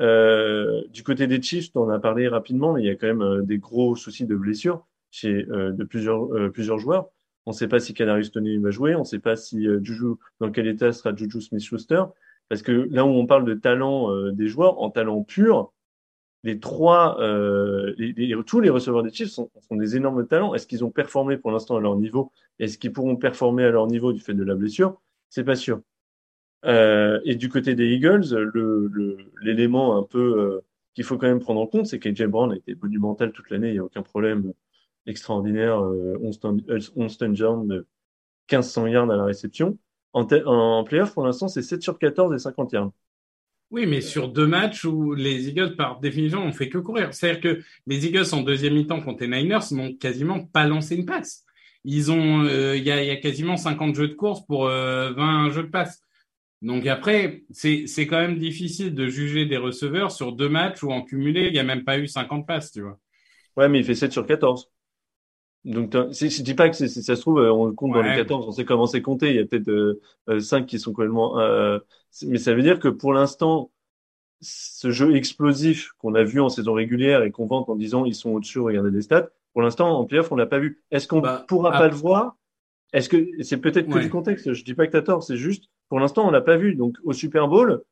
Euh, du côté des Chiefs, on a parlé rapidement, mais il y a quand même des gros soucis de blessures chez euh, de plusieurs euh, plusieurs joueurs. On ne sait pas si Kadarius Toney va jouer, on ne sait pas si euh, Juju dans quel état sera Juju Smith-Schuster, parce que là où on parle de talent des joueurs, en talent pur, les trois, euh, tous les receveurs des Chiefs sont, sont des énormes talents. Est-ce qu'ils ont performé pour l'instant à leur niveau? Est-ce qu'ils pourront performer à leur niveau du fait de la blessure? C'est pas sûr. Euh, et du côté des Eagles, l'élément un peu euh, qu'il faut quand même prendre en compte, c'est qu'AJ Brown a été monumental toute l'année, il n'y a aucun problème extraordinaire, euh, 11 touchdowns, 1500 yards à la réception. En, en playoff, pour l'instant, c'est 7 sur 14 et 50 yards. Oui, mais sur deux matchs où les Eagles, par définition, n'ont fait que courir. C'est-à-dire que les Eagles, en deuxième mi-temps contre les Niners, n'ont quasiment pas lancé une passe. Ils ont, euh, il y, a, quasiment 50 jeux de course pour euh, 20 jeux de passe. Donc après, c'est quand même difficile de juger des receveurs sur deux matchs où en cumulé, il n'y a même pas eu 50 passes, tu vois. Ouais, mais il fait 7 sur 14. Donc, je dis pas que ça se trouve, euh, on compte dans les 14, on sait comment c'est compté. Il y a peut-être euh, euh, 5 qui sont complètement. Euh, mais ça veut dire que pour l'instant, ce jeu explosif qu'on a vu en saison régulière et qu'on vante en disant ils sont au-dessus, regardez les stats. Pour l'instant, en playoff, on l'a pas vu. Est-ce qu'on bah, pourra pas le voir? Est-ce que c'est peut-être que du contexte Je dis pas que t'as tort. C'est juste, pour l'instant, on l'a pas vu. Donc, au Super Bowl,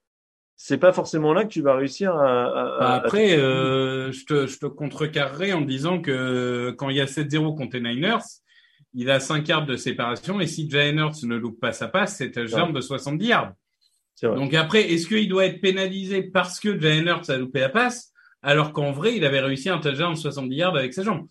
c'est pas forcément là que tu vas réussir à. à, bah, après, euh, je, te, je te contrecarrerai en disant que quand il y a 7-0 contre les Niners, il a 5 yards de séparation et si Hurts ne loupe pas sa passe, c'est un touchdown de 70 yards. Donc après, est-ce qu'il doit être pénalisé parce que Jalen Hurts a loupé la passe alors qu'en vrai, il avait réussi un touchdown de 70 yards avec sa jambe?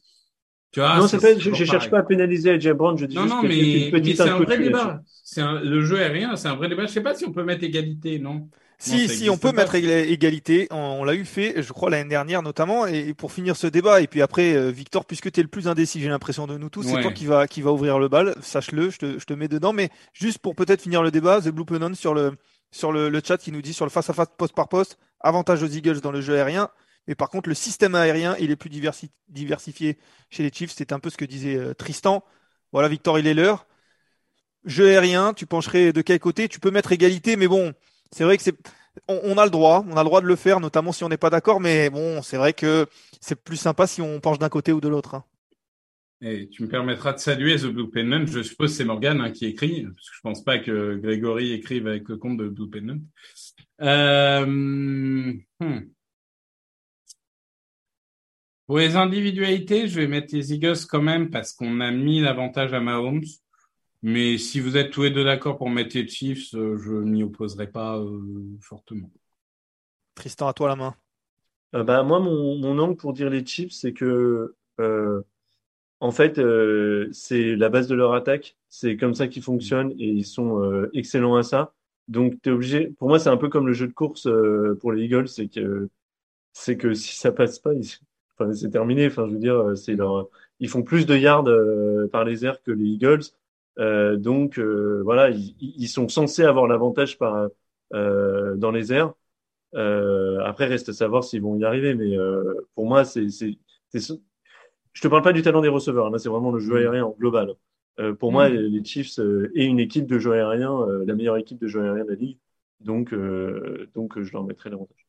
Tu vois, non, c'est pas, je, je cherche pas à pénaliser AJ Brown, je dis non, juste non, mais, mais c'est un vrai débat. C'est le jeu aérien, c'est un vrai débat. Je sais pas si on peut mettre égalité, non? Si, si, on peut mettre égalité. On, l'a eu fait, je crois, l'année dernière notamment. Et pour finir ce débat, et puis après, euh, Victor, puisque tu es le plus indécis, j'ai l'impression de nous tous, c'est toi qui va, qui va ouvrir le bal. Sache-le, je te, je te mets dedans. Mais juste pour peut-être finir le débat, The Blue Penon sur le, sur le, le chat qui nous dit sur le face à face poste par poste, avantage aux Eagles dans le jeu aérien. Mais par contre, le système aérien, il est plus diversifié chez les Chiefs. C'est un peu ce que disait euh, Tristan. Voilà, Victor, il est l'heure. Jeu aérien, tu pencherais de quel côté? Tu peux mettre égalité, mais bon, c'est vrai que c'est on, a le droit, on a le droit de le faire, notamment si on n'est pas d'accord, mais bon, c'est vrai que c'est plus sympa si on penche d'un côté ou de l'autre. Hein. Et tu me permettras de saluer The Blue Pennant. Je suppose c'est Morgan hein, qui écrit, parce que je pense pas que Grégory écrive avec le compte de Blue Pennant. Euh, hmm. Pour les individualités, je vais mettre les Eagles quand même parce qu'on a mis l'avantage à Mahomes. Mais si vous êtes tous les deux d'accord pour mettre les Chiefs, euh, je m'y opposerai pas euh, fortement. Tristan, à toi la main. Euh, bah, moi, mon, mon angle pour dire les Chiefs, c'est que euh, en fait, euh, c'est la base de leur attaque. C'est comme ça qu'ils fonctionnent et ils sont euh, excellents à ça. Donc, t'es obligé. Pour moi, c'est un peu comme le jeu de course euh, pour les Eagles, c'est que c'est que si ça passe pas, ils- enfin, c'est terminé. Enfin, je veux dire, c'est leur. Ils font plus de yards euh, par les airs que les Eagles. Euh, donc, euh, voilà, ils, ils sont censés avoir l'avantage par euh, dans les airs. Euh, après, reste à savoir s'ils vont y arriver. Mais euh, pour moi, c'est, c'est, c'est- je te parle pas du talent des receveurs. Là, c'est vraiment le jeu aérien en global. Euh, pour moi, Mm. les les Chiefs euh, et une équipe de jeu aérien, euh, la meilleure équipe de jeu aérien de la ligue. Donc, euh, donc, euh, je leur mettrai l'avantage.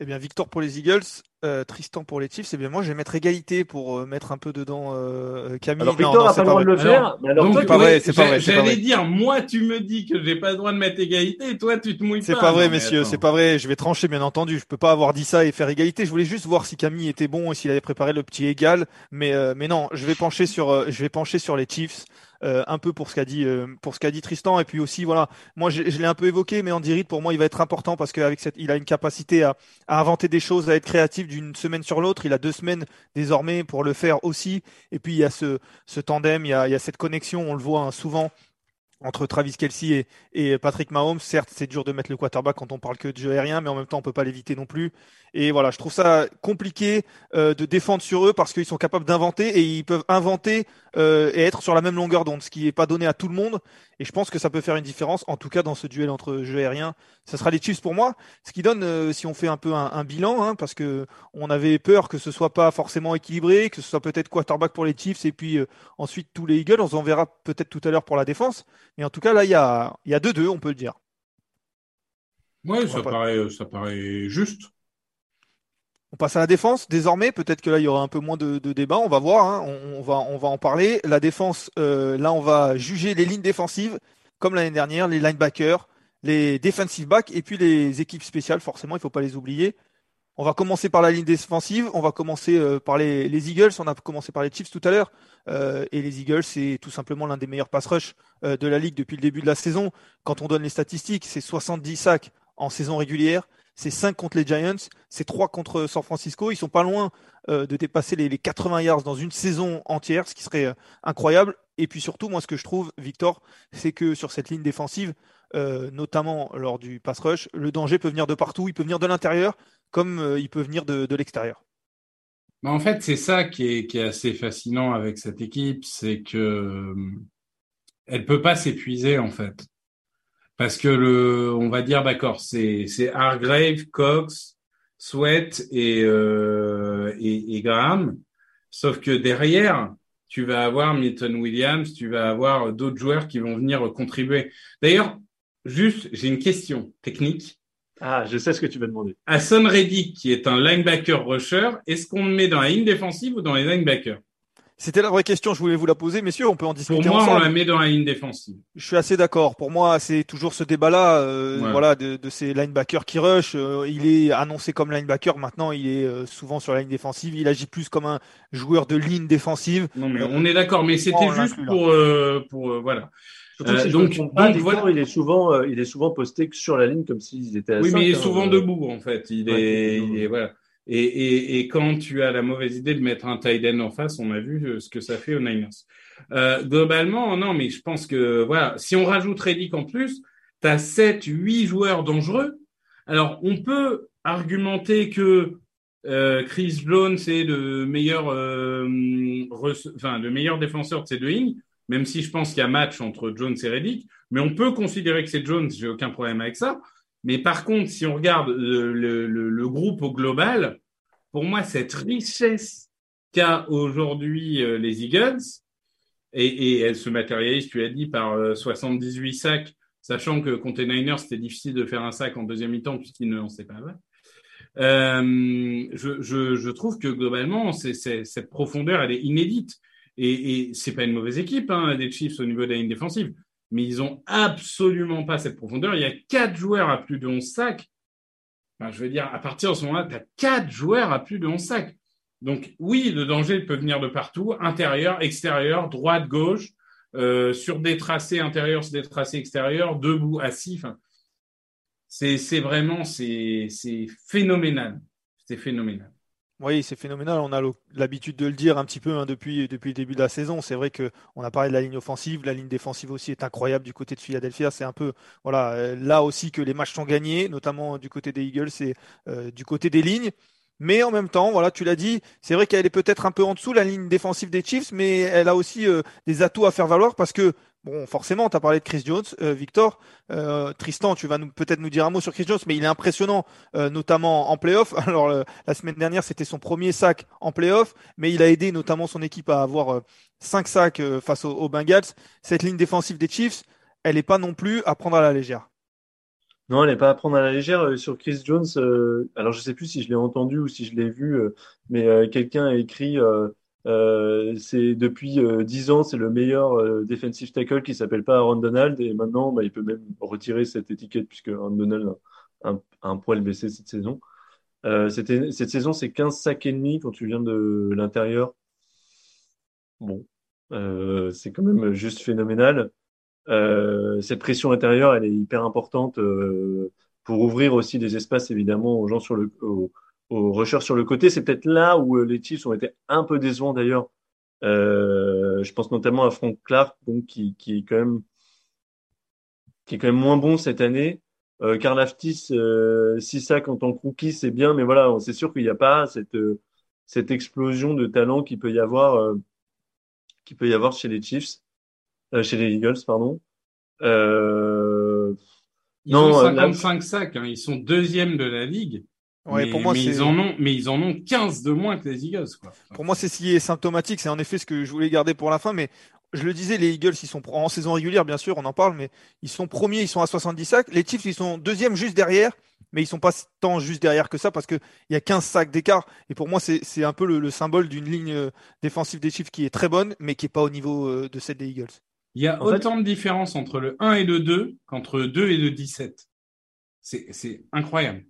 Eh bien, Victor pour les Eagles, euh, Tristan pour les Chiefs. Eh bien, moi, je vais mettre égalité pour euh, mettre un peu dedans euh, Camille. Alors, Victor non, a c'est pas le droit de le faire. C'est pas vrai, c'est pas vrai, pas J'allais dire, moi, tu me dis que j'ai pas le droit de mettre égalité, et toi, tu te mouilles C'est pas. pas vrai, Non, messieurs, c'est pas vrai. Je vais trancher, bien entendu. Je peux pas avoir dit ça et faire égalité. Je voulais juste voir si Camille était bon et s'il avait préparé le petit égal. Mais, mais non, je vais pencher sur, je vais pencher sur les Chiefs. Euh, un peu pour ce qu'a dit, euh, pour ce qu'a dit Tristan. Et puis aussi, voilà, moi, je, je l'ai un peu évoqué, mais Andy Reid, pour moi, il va être important parce qu'avec cette, il a une capacité à, à inventer des choses, à être créatif d'une semaine sur l'autre. Il a deux semaines désormais pour le faire aussi. Et puis, il y a ce, ce tandem, il y a, il y a cette connexion, on le voit hein, souvent entre Travis Kelsey et, et Patrick Mahomes. Certes, c'est dur de mettre le quarterback quand on parle que de jeu aérien, mais en même temps, on peut pas l'éviter non plus. Et voilà, je trouve ça compliqué euh, de défendre sur eux parce qu'ils sont capables d'inventer et ils peuvent inventer euh, et être sur la même longueur d'onde, ce qui est pas donné à tout le monde. Et je pense que ça peut faire une différence, en tout cas dans ce duel entre jeu aérien. Ça sera les Chiefs pour moi, ce qui donne, euh, si on fait un peu un, un bilan, hein, parce que on avait peur que ce soit pas forcément équilibré, que ce soit peut-être quarterback pour les Chiefs et puis euh, ensuite tous les Eagles. On en verra peut-être tout à l'heure pour la défense. Mais en tout cas, là, il y a, il y a 2-2, on peut le dire. Ça pas- paraît, ça paraît juste. On passe à la défense désormais. Peut-être que là il y aura un peu moins de, de débat. On va voir. hein. On, on va on va en parler. La défense. euh, là on va juger les lignes défensives comme l'année dernière, les linebackers, les defensive backs et puis les équipes spéciales. Forcément, il faut pas les oublier. On va commencer par la ligne défensive. On va commencer euh, par les, les Eagles. On a commencé par les Chiefs tout à l'heure. Euh, et les Eagles, c'est tout simplement l'un des meilleurs pass rush euh, de la ligue depuis le début de la saison. Quand on donne les statistiques, c'est 70 sacs en saison régulière. C'est 5 contre les Giants, c'est 3 contre San Francisco. Ils sont pas loin de dépasser les, les 80 yards dans une saison entière, ce qui serait incroyable. Et puis surtout, moi, ce que je trouve, Victor, c'est que sur cette ligne défensive, notamment lors du pass rush, le danger peut venir de partout. Il peut venir de l'intérieur, comme euh, il peut venir de, l'extérieur. Mais en fait, c'est ça qui est, assez fascinant avec cette équipe, c'est que euh, elle peut pas s'épuiser en fait, parce que le, on va dire d'accord, c'est c'est Hargrave, Cox, Sweat et, euh, et et Graham, sauf que derrière, tu vas avoir Milton Williams, tu vas avoir d'autres joueurs qui vont venir contribuer. D'ailleurs, juste, j'ai une question technique. Ah, je sais ce que tu vas demander. Hassan Reddick, qui est un linebacker rusher, est-ce qu'on le met dans la ligne défensive ou dans les linebackers? C'était la vraie question, je voulais vous la poser, messieurs, on peut en discuter Pour moi, on la met dans la ligne défensive. Je suis assez d'accord. Pour moi, c'est toujours ce débat-là, euh, Ouais. voilà, de, de ces linebackers qui rush. Euh, il est annoncé comme linebacker. Maintenant, il est euh, souvent sur la ligne défensive. Il agit plus comme un joueur de ligne défensive. Non, mais on est d'accord, mais c'était juste pour, euh, pour euh, voilà. Surtout Euh, donc- je me trompe pas, donc Victor, voilà. il est souvent, euh, il est souvent posté sur la ligne comme s'ils étaient à Oui, mais il est hein, souvent euh, debout en fait. Il Ouais, est, il est il est voilà. Et, et, et quand tu as la mauvaise idée de mettre un tight end en face, on a vu euh, ce que ça fait aux Niners. Euh, globalement, non, mais je pense que voilà, si on rajoute Reddick en plus, tu as 7, 8 joueurs dangereux. Alors, on peut argumenter que euh, Chris Jones est le meilleur, euh, enfin, le meilleur défenseur de ces deux lignes, même si je pense qu'il y a match entre Jones et Reddick. Mais on peut considérer que c'est Jones, j'ai aucun problème avec ça. Mais par contre, si on regarde le, groupe au global, pour moi, cette richesse qu'a aujourd'hui euh, les Eagles, et, elle se matérialise, tu as dit, par euh, 78 sacs, sachant que contre les Niners, c'était difficile de faire un sac en deuxième mi-temps puisqu'ils ne lançaient pas. Euh, je, trouve que globalement, cette profondeur, elle est inédite. Et, et c'est pas une mauvaise équipe, hein, des Chiefs au niveau de la ligne. Mais ils ont absolument pas cette profondeur. Il y a quatre joueurs à plus de 11 sacs. Enfin, je veux dire, à partir de ce moment-là, tu as quatre joueurs à plus de 11 sacs. Donc oui, le danger peut venir de partout, intérieur, extérieur, droite, gauche, euh, sur des tracés intérieurs, sur des tracés extérieurs, debout, assis. C'est vraiment c'est phénoménal. C'est phénoménal. Oui, c'est phénoménal. On a l'habitude de le dire un petit peu hein, depuis, le début de la saison. C'est vrai qu'on a parlé de la ligne offensive. La ligne défensive aussi est incroyable du côté de Philadelphia. C'est un peu voilà, euh, là aussi que les matchs sont gagnés, notamment du côté des Eagles et euh, du côté des lignes. Mais en même temps, voilà, tu l'as dit, c'est vrai qu'elle est peut-être un peu en dessous la ligne défensive des Chiefs, mais elle a aussi euh, des atouts à faire valoir parce que Bon, forcément, tu as parlé de Chris Jones, euh, Victor. Euh, Tristan, tu vas peut-être nous dire un mot sur Chris Jones, mais il est impressionnant, euh, notamment en playoff. Alors, la semaine dernière, c'était son premier sac en playoff, mais il a aidé notamment son équipe à avoir cinq sacs face aux, Bengals. Cette ligne défensive des Chiefs, elle n'est pas non plus à prendre à la légère. Non, elle n'est pas à prendre à la légère. sur Chris Jones, alors je sais plus si je l'ai entendu ou si je l'ai vu, mais quelqu'un a écrit c'est depuis euh, dix ans, c'est le meilleur euh, defensive tackle qui s'appelle pas Aaron Donald et maintenant, bah, il peut même retirer cette étiquette puisque Aaron Donald a un, un poil baissé cette saison. cette, cette saison, c'est 15 sacs et demi quand tu viens de l'intérieur. Bon, c'est quand même juste phénoménal. cette pression intérieure, elle est hyper importante pour ouvrir aussi des espaces évidemment aux gens sur le, rushers sur le côté. C'est peut-être là où euh, les Chiefs ont été un peu décevants d'ailleurs. Euh, je pense notamment à Frank Clark, donc, qui, qui, est quand même qui est quand même moins bon cette année. Euh, Karl Aftis, euh, sacs en tant que rookie, c'est bien, mais voilà, c'est sûr qu'il n'y a pas cette euh, cette explosion de talent qui peut y avoir euh, qui peut y avoir chez les Chiefs, chez les Eagles, pardon. ils non, ont 55 sacs, hein, ils sont deuxième de la ligue mais, pour moi, ils en ont, mais ils en ont 15 de moins que les Eagles. Quoi. Pour moi, c'est ce qui est symptomatique. C'est en effet ce que je voulais garder pour la fin. Mais je le disais, les Eagles, ils sont en saison régulière, bien sûr, on en parle, mais ils sont premiers, ils sont à 70 sacs. Les Chiefs, ils sont deuxième juste derrière, mais ils sont pas tant juste derrière que ça parce qu'il y a 15 sacs d'écart. Et pour moi, c'est un peu le, symbole d'une ligne euh, défensive des Chiefs qui est très bonne, mais qui est pas au niveau euh, de celle des Eagles. Il y a autant de différence entre le 1 et le 2 qu'entre le 2 et le 17. C'est incroyable.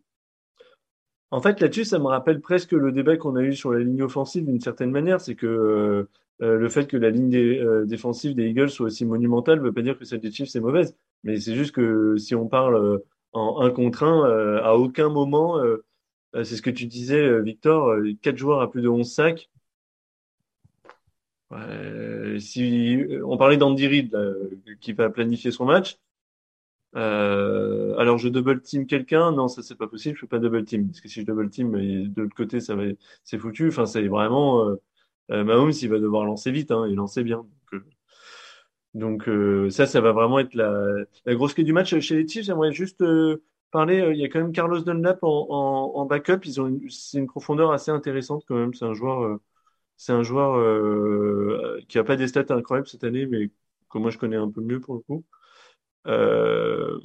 En fait, là-dessus, ça me rappelle presque le débat qu'on a eu sur la ligne offensive d'une certaine manière. C'est que euh, euh, le fait que la ligne euh, défensive des Eagles soit aussi monumentale ne veut pas dire que celle des Chiefs est mauvaise. Mais c'est juste que si on parle en un contre un, à aucun moment, c'est ce que tu disais, Victor, quatre joueurs à plus de 11 sacs. si on parlait d'Andy Reid qui va planifier son match, euh, alors je double team quelqu'un, non ça c'est pas possible, je fais pas double team parce que si je double team de l'autre côté ça va c'est foutu. Enfin c'est vraiment euh, euh, Mahomes il va devoir lancer vite, hein, il lancer bien. Donc, euh, ça ça va vraiment être la, la grosse clé du match chez les Chiefs. J'aimerais juste parler. il y a quand même Carlos Dunlap en, en, en backup. Ils ont c'est une profondeur assez intéressante quand même. C'est un joueur c'est un joueur qui a pas des stats incroyables cette année, mais que moi je connais un peu mieux pour le coup. Euh,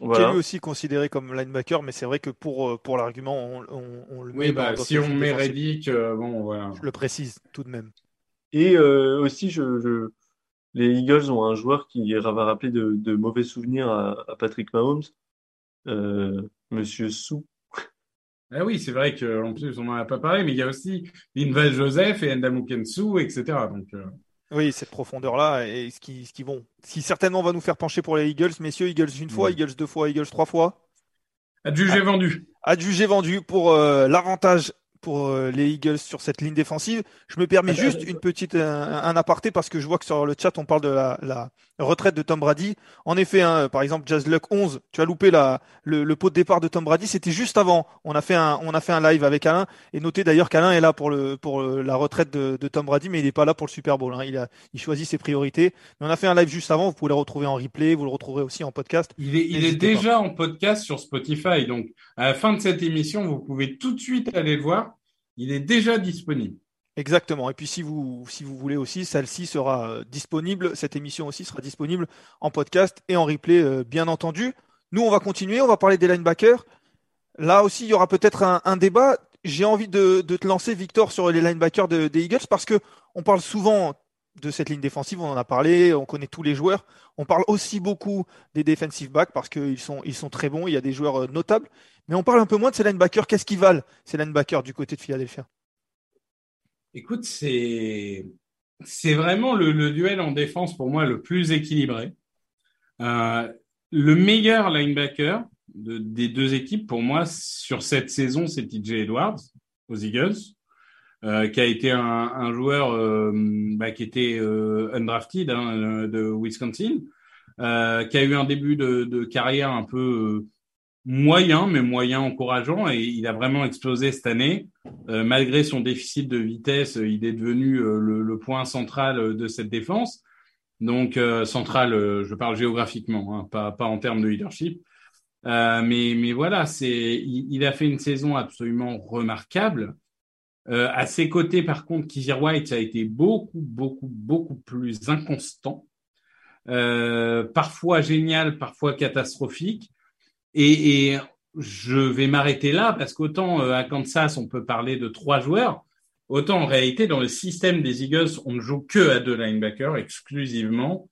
voilà. Qui est lui aussi considéré comme linebacker, mais c'est vrai que pour, euh, pour l'argument, on, on, le oui, met. Bah, si on met Reddick, euh, bon, voilà. Je le précise tout de même. Et euh, aussi, je, je, les Eagles ont un joueur qui va rappeler de, de mauvais souvenirs à, à Patrick Mahomes, euh, Monsieur Sou. Ah oui, c'est vrai qu'en plus, on n'en a pas parlé, mais il y a aussi Inval Joseph et Ndamuken Sou, etc. Donc, oui, cette profondeur-là, et ce qui, ce qui vont, qui certainement va nous faire pencher pour les Eagles, messieurs, Eagles une fois, Eagles deux fois, Eagles trois fois. Adjugé vendu. Adjugé vendu pour euh, l'avantage pour euh, les Eagles sur cette ligne défensive. Je me permets juste une petite un, aparté parce que je vois que sur le chat on parle de la, la retraite de Tom Brady. En effet, hein, par exemple Jazz Luck 11, tu as loupé la, le, le pot de départ de Tom Brady, c'était juste avant. On a fait un on a fait un live avec Alain et notez d'ailleurs qu'Alain est là pour le pour la retraite de, de, Tom Brady, mais il n'est pas là pour le Super Bowl. Hein. Il a il choisit ses priorités. Mais on a fait un live juste avant. Vous pouvez le retrouver en replay, vous le retrouverez aussi en podcast. Il est il est déjà en podcast sur Spotify, donc à la fin de cette émission, vous pouvez tout de suite aller le voir il est déjà disponible. Exactement. Et puis si vous, si vous voulez aussi, celle-ci sera euh, disponible, cette émission aussi sera disponible en podcast et en replay, euh, bien entendu. Nous, on va continuer, on va parler des linebackers. Là aussi, il y aura peut-être un, débat. J'ai envie de, te lancer, Victor, sur les linebackers des Eagles parce que on parle souvent de cette ligne défensive, on en a parlé, on connaît tous les joueurs. On parle aussi beaucoup des defensive backs parce qu'ils sont, ils sont très bons, il y a des joueurs euh, notables. Mais on parle un peu moins de ces linebackers. Qu'est-ce qu'ils valent, ces linebackers du côté de Philadelphia? Écoute, c'est vraiment le, duel en défense pour moi le plus équilibré. Euh, le meilleur linebacker des deux équipes pour moi sur cette saison, c'est TJ Edwards aux Eagles. Euh, qui a été un, joueur euh, bah, qui était undrafted hein, de Wisconsin, qui a eu un début de carrière un peu moyen, mais moyen encourageant, et il a vraiment explosé cette année. malgré son déficit de vitesse, il est devenu le, le, point central de cette défense. Donc central, je parle géographiquement, hein, pas, pas en termes de leadership. mais, mais voilà, c'est, il, a fait une saison absolument remarquable. Euh, à ses côtés, par contre, Kizir White a été beaucoup, beaucoup, beaucoup plus inconstant, euh, parfois génial, parfois catastrophique. Et, je vais m'arrêter là parce qu'autant euh, à Kansas, on peut parler de trois joueurs, autant en réalité, dans le système des Eagles, on ne joue que à deux linebackers exclusivement.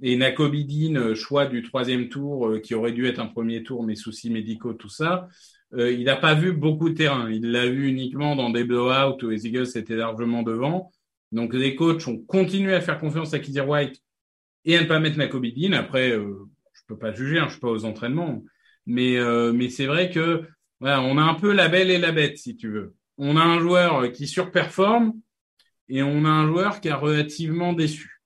Et Nakobe euh, choix du troisième tour, euh, qui aurait dû être un premier tour, mais soucis médicaux, tout ça, il n'a pas vu beaucoup de terrain. Il l'a vu uniquement dans des blowouts où les Eagles étaient largement devant. Donc les coachs ont continué à faire confiance à Kizir White et à ne pas mettre Nakobidin. Après, euh, je peux pas juger, hein, je suis pas aux entraînements, mais euh, mais c'est vrai que voilà, on a un peu la belle et la bête, si tu veux. On a un joueur qui surperforme et on a un joueur qui a relativement déçu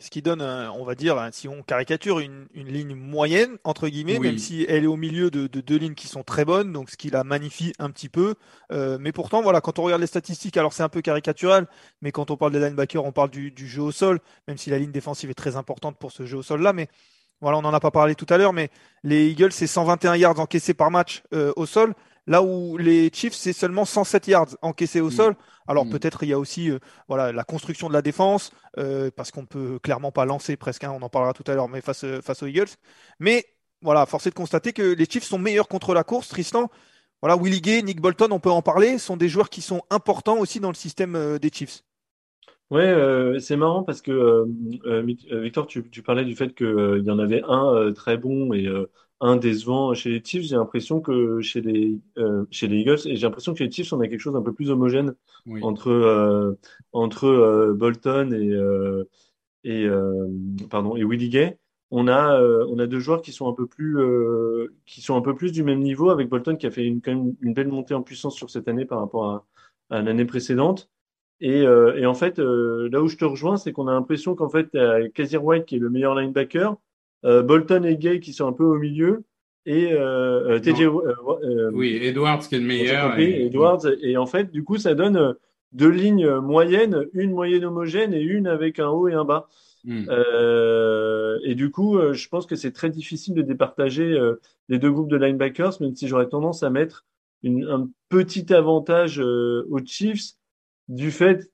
ce qui donne, on va dire, si on caricature, une, ligne moyenne, entre guillemets, même si elle est au milieu de, deux lignes qui sont très bonnes, donc ce qui la magnifie un petit peu. Euh, mais pourtant, voilà, quand on regarde les statistiques, alors c'est un peu caricatural, mais quand on parle des linebackers, on parle du, jeu au sol, même si la ligne défensive est très importante pour ce jeu au sol-là. Mais voilà, on n'en a pas parlé tout à l'heure, mais les Eagles, c'est 121 yards encaissés par match euh, au sol. Là où les Chiefs, c'est seulement 107 yards encaissés au mm. sol. Alors mm. peut-être il y a aussi euh, voilà la construction de la défense euh, parce qu'on peut clairement pas lancer presque. Hein, on en parlera tout à l'heure, mais face face aux Eagles. Mais voilà, force est de constater que les Chiefs sont meilleurs contre la course. Tristan, voilà, Willie Gay, Nick Bolton, on peut en parler, sont des joueurs qui sont importants aussi dans le système des Chiefs. Ouais, c'est marrant parce que Victor, tu, tu, parlais du fait qu'il y en avait un très bon et un décevant chez les Chiefs. J'ai l'impression que chez les euh, chez les Eagles, et j'ai l'impression que chez les Chiefs, on a quelque chose d'un peu plus homogène entre euh, entre euh, Bolton et et pardon et Willie Gay. On a on a deux joueurs qui sont un peu plus qui sont un peu plus du même niveau avec Bolton qui a fait une, quand même une belle montée en puissance sur cette année par rapport à, à l'année précédente. Et, et, en fait, là où je te rejoins, c'est qu'on a l'impression qu'en fait, Kazir White qui est le meilleur linebacker, euh, Bolton et Gay qui sont un peu au milieu et euh, euh TJ euh, oui Edwards qui est le meilleur et... Edwards et en fait du coup ça donne deux lignes moyennes une moyenne homogène et une avec un haut et un bas. Hmm. et du coup je pense que c'est très difficile de départager les deux groupes de linebackers même si j'aurais tendance à mettre une, un petit avantage aux Chiefs du fait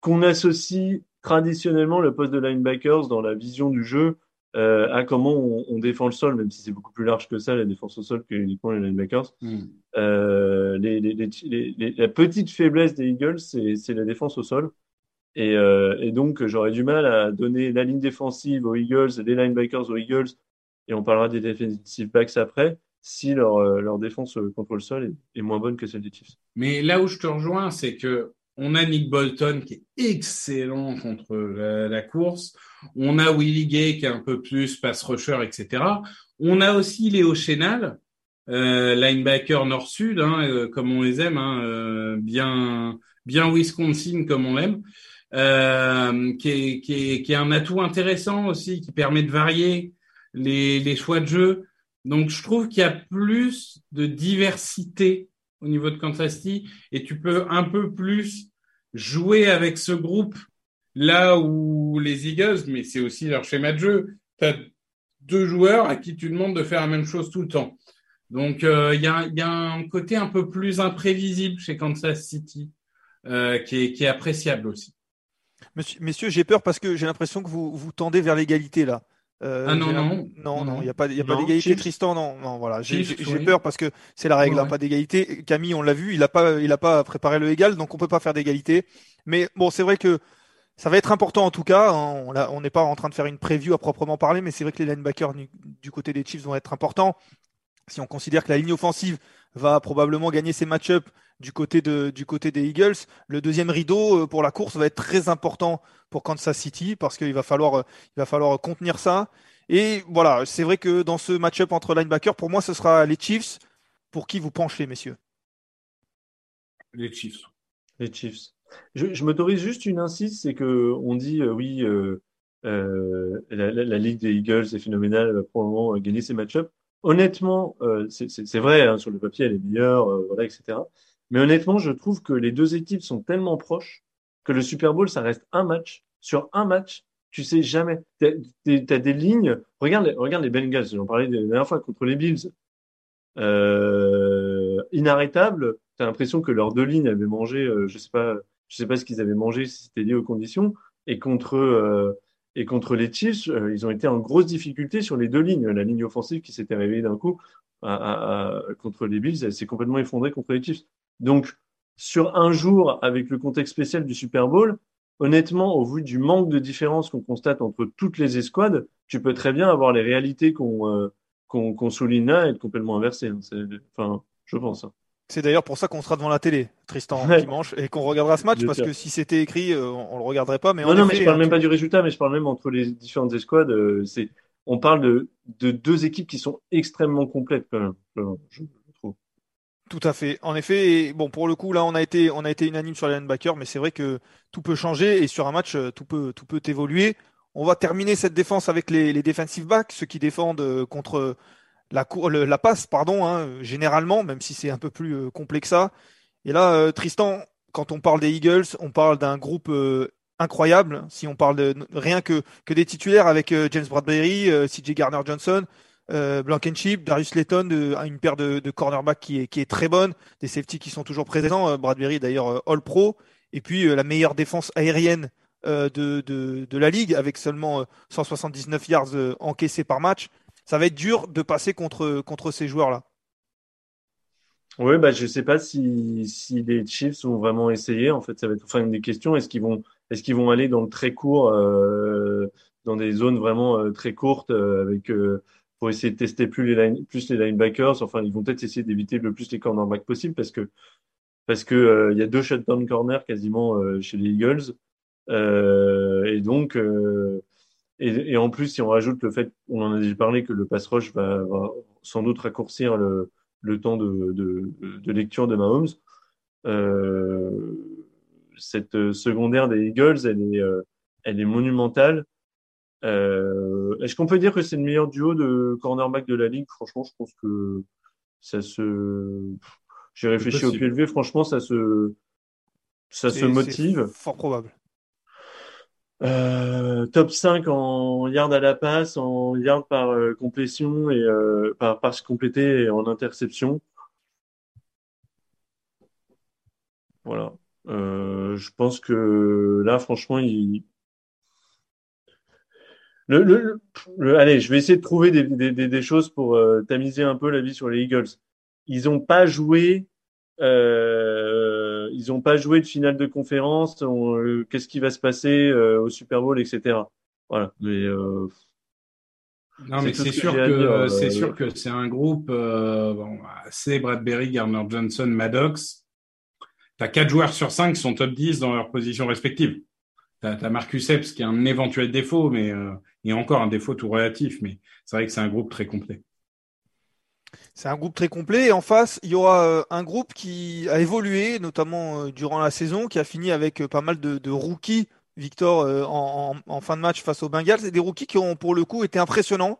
qu'on associe traditionnellement le poste de linebackers dans la vision du jeu euh, à comment on, on, défend le sol, même si c'est beaucoup plus large que ça, la défense au sol, que uniquement les linebackers. Mm. Euh, les, les, les, la petite faiblesse des Eagles, c'est la défense au sol. Et, euh, et donc, j'aurais du mal à donner la ligne défensive aux Eagles, les linebackers aux Eagles, et on parlera des defensive backs après, si leur, leur défense contre le sol est, est moins bonne que celle des Chiefs. Mais là où je te rejoins, c'est que on a Nick Bolton qui est excellent contre la, course. On a Willie Gay qui est un peu plus pass rusher, etc. On a aussi Léo Chenal, euh, linebacker nord-sud, hein, euh, comme on les aime, hein, euh, bien, bien Wisconsin comme on l'aime, qui est, qui, est, un atout intéressant aussi, qui permet de varier les choix de jeu. Donc je trouve qu'il y a plus de diversité au niveau de Kansas City et tu peux un peu plus jouer avec ce groupe là où les Eagles, mais c'est aussi leur schéma de jeu, tu as deux joueurs à qui tu demandes de faire la même chose tout le temps. Donc euh, il y, a, y, a, un côté un peu plus imprévisible chez Kansas City euh, qui, est, qui, est, appréciable aussi. Messieurs, j'ai peur parce que j'ai l'impression que vous vous tendez vers l'égalité là. Euh, ah non, non, non, non, il n'y a pas, y a pas d'égalité. Tristan, non, non, voilà. J'ai peur parce que c'est la règle, hein, pas d'égalité. Camille, on l'a vu, il n'a pas, il a pas préparé le égal, donc on peut pas faire d'égalité. Mais bon, c'est vrai que Ça va être important en tout cas. Hein. On n'est pas en train de faire une preview à proprement parler, mais c'est vrai que les linebackers du, côté des Chiefs vont être importants. Si on considère que la ligne offensive va probablement gagner ses match-ups du côté, de, du côté des Eagles, le deuxième rideau euh, pour la course va être très important pour Kansas City parce qu'il va falloir, euh, il va falloir contenir ça. Et voilà, c'est vrai que dans ce match-up entre linebackers, pour moi, ce sera les Chiefs. Pour qui vous penchez, messieurs? Les Chiefs. Les Chiefs. Je, m'autorise juste une insiste, c'est que on dit euh, oui, euh, euh, la, ligue des Eagles est phénoménale, elle va probablement gagner ses match-ups. Honnêtement, c'est vrai, hein, sur le papier, elle est meilleure, voilà, etc. Mais honnêtement, je trouve que les deux équipes sont tellement proches que le Super Bowl, ça reste un match. Sur un match, tu sais jamais. Tu as, des lignes. Regarde, regarde les Bengals, j'en parlais la dernière fois contre les Bills. Euh, inarrêtable. Tu l'impression que leurs deux lignes avaient mangé, je sais pas, je sais pas ce qu'ils avaient mangé, si c'était lié aux conditions. Et contre, euh, et contre les Chiefs, euh, ils ont été en grosse difficulté sur les deux lignes. La ligne offensive qui s'était réveillée d'un coup à, contre les Bills, elle s'est complètement effondrée contre les Chiefs. Donc, sur un jour, avec le contexte spécial du Super Bowl, honnêtement, au vu du manque de différence qu'on constate entre toutes les escouades, tu peux très bien avoir les réalités qu'on euh, qu'on souligne là et être complètement inversées. Hein. Enfin, je pense. Hein. C'est d'ailleurs pour ça qu'on sera devant la télé, Tristan, dimanche, et qu'on regardera ce match, parce que si c'était écrit, euh, on, le regarderait pas. Mais non, non, mais je parle même pas du résultat, mais je parle même entre les différentes escouades. Euh, c'est, on parle de, de deux équipes qui sont extrêmement complètes quand même. Je, trouve. Tout à fait. En effet, bon, pour le coup, là, on a été, on a été unanime sur les linebackers, mais c'est vrai que tout peut changer et sur un match, euh, tout peut, tout peut évoluer. On va terminer cette défense avec les, les defensive backs, ceux qui défendent contre la, passe, pardon, hein, généralement, même si c'est un peu plus euh, complexe ça. Et là, euh, Tristan, quand on parle des Eagles, on parle d'un groupe euh, incroyable. Si on parle de rien que, des titulaires avec James Bradbury, CJ Garner Johnson, Blankenship, Darius Layton, une paire de, cornerbacks qui est, très bonne, des safety qui sont toujours présents. Bradbury d'ailleurs All Pro, et puis la meilleure défense aérienne de, de, de, la ligue avec seulement 179 yards encaissés par match ça va être dur de passer contre, contre ces joueurs-là. Oui, bah, je sais pas si, si les Chiefs vont vraiment essayer. En fait, ça va être enfin une des questions. Est-ce qu'ils vont, qu'ils vont aller dans le très court, euh, dans des zones vraiment euh, très courtes euh, avec pour essayer de tester plus les plus les linebackers? Enfin, ils vont peut-être essayer d'éviter le plus les cornerbacks possible parce que parce que il y a deux shutdown corners quasiment chez les Eagles et donc et, et, en plus, si on rajoute le fait, on en a déjà parlé, que le pass rush va, va sans doute raccourcir le, le temps de, de, de, lecture de Mahomes, euh, cette secondaire des Eagles, elle est, euh, elle est monumentale. Euh, Est-ce qu'on peut dire que c'est le meilleur duo de cornerback de la ligue? Franchement, je pense que ça se. J'ai réfléchi au levé. Franchement, ça se, ça se motive. Fort probable. Euh, top 5 en yard à la passe, en yard par euh, complétion et euh, par passe complétée et en interception. Voilà. je pense que là, franchement, il. Le, le, allez, je vais essayer de trouver des, choses pour tamiser un peu la vie sur les Eagles. Ils n'ont pas joué euh, ils n'ont pas joué de finale de conférence. Euh, qu'est-ce qui va se passer euh, au Super Bowl, etc. Voilà. Mais non, mais c'est sûr, que c'est sûr que c'est un groupe. bon, c'est Bradbury, Garner Johnson, Maddox. T'as quatre joueurs sur cinq qui sont top 10 dans leur position respective. T'as as Marcus Epps qui a un éventuel défaut, mais et encore un défaut tout relatif. Mais c'est vrai que c'est un groupe très complet. C'est un groupe très complet. Et en face, il y aura euh, un groupe qui a évolué, notamment euh, durant la saison, qui a fini avec euh, pas mal de, rookies, Victor, en, fin de match face aux Bengals. C'est des rookies qui ont, pour le coup, été impressionnants.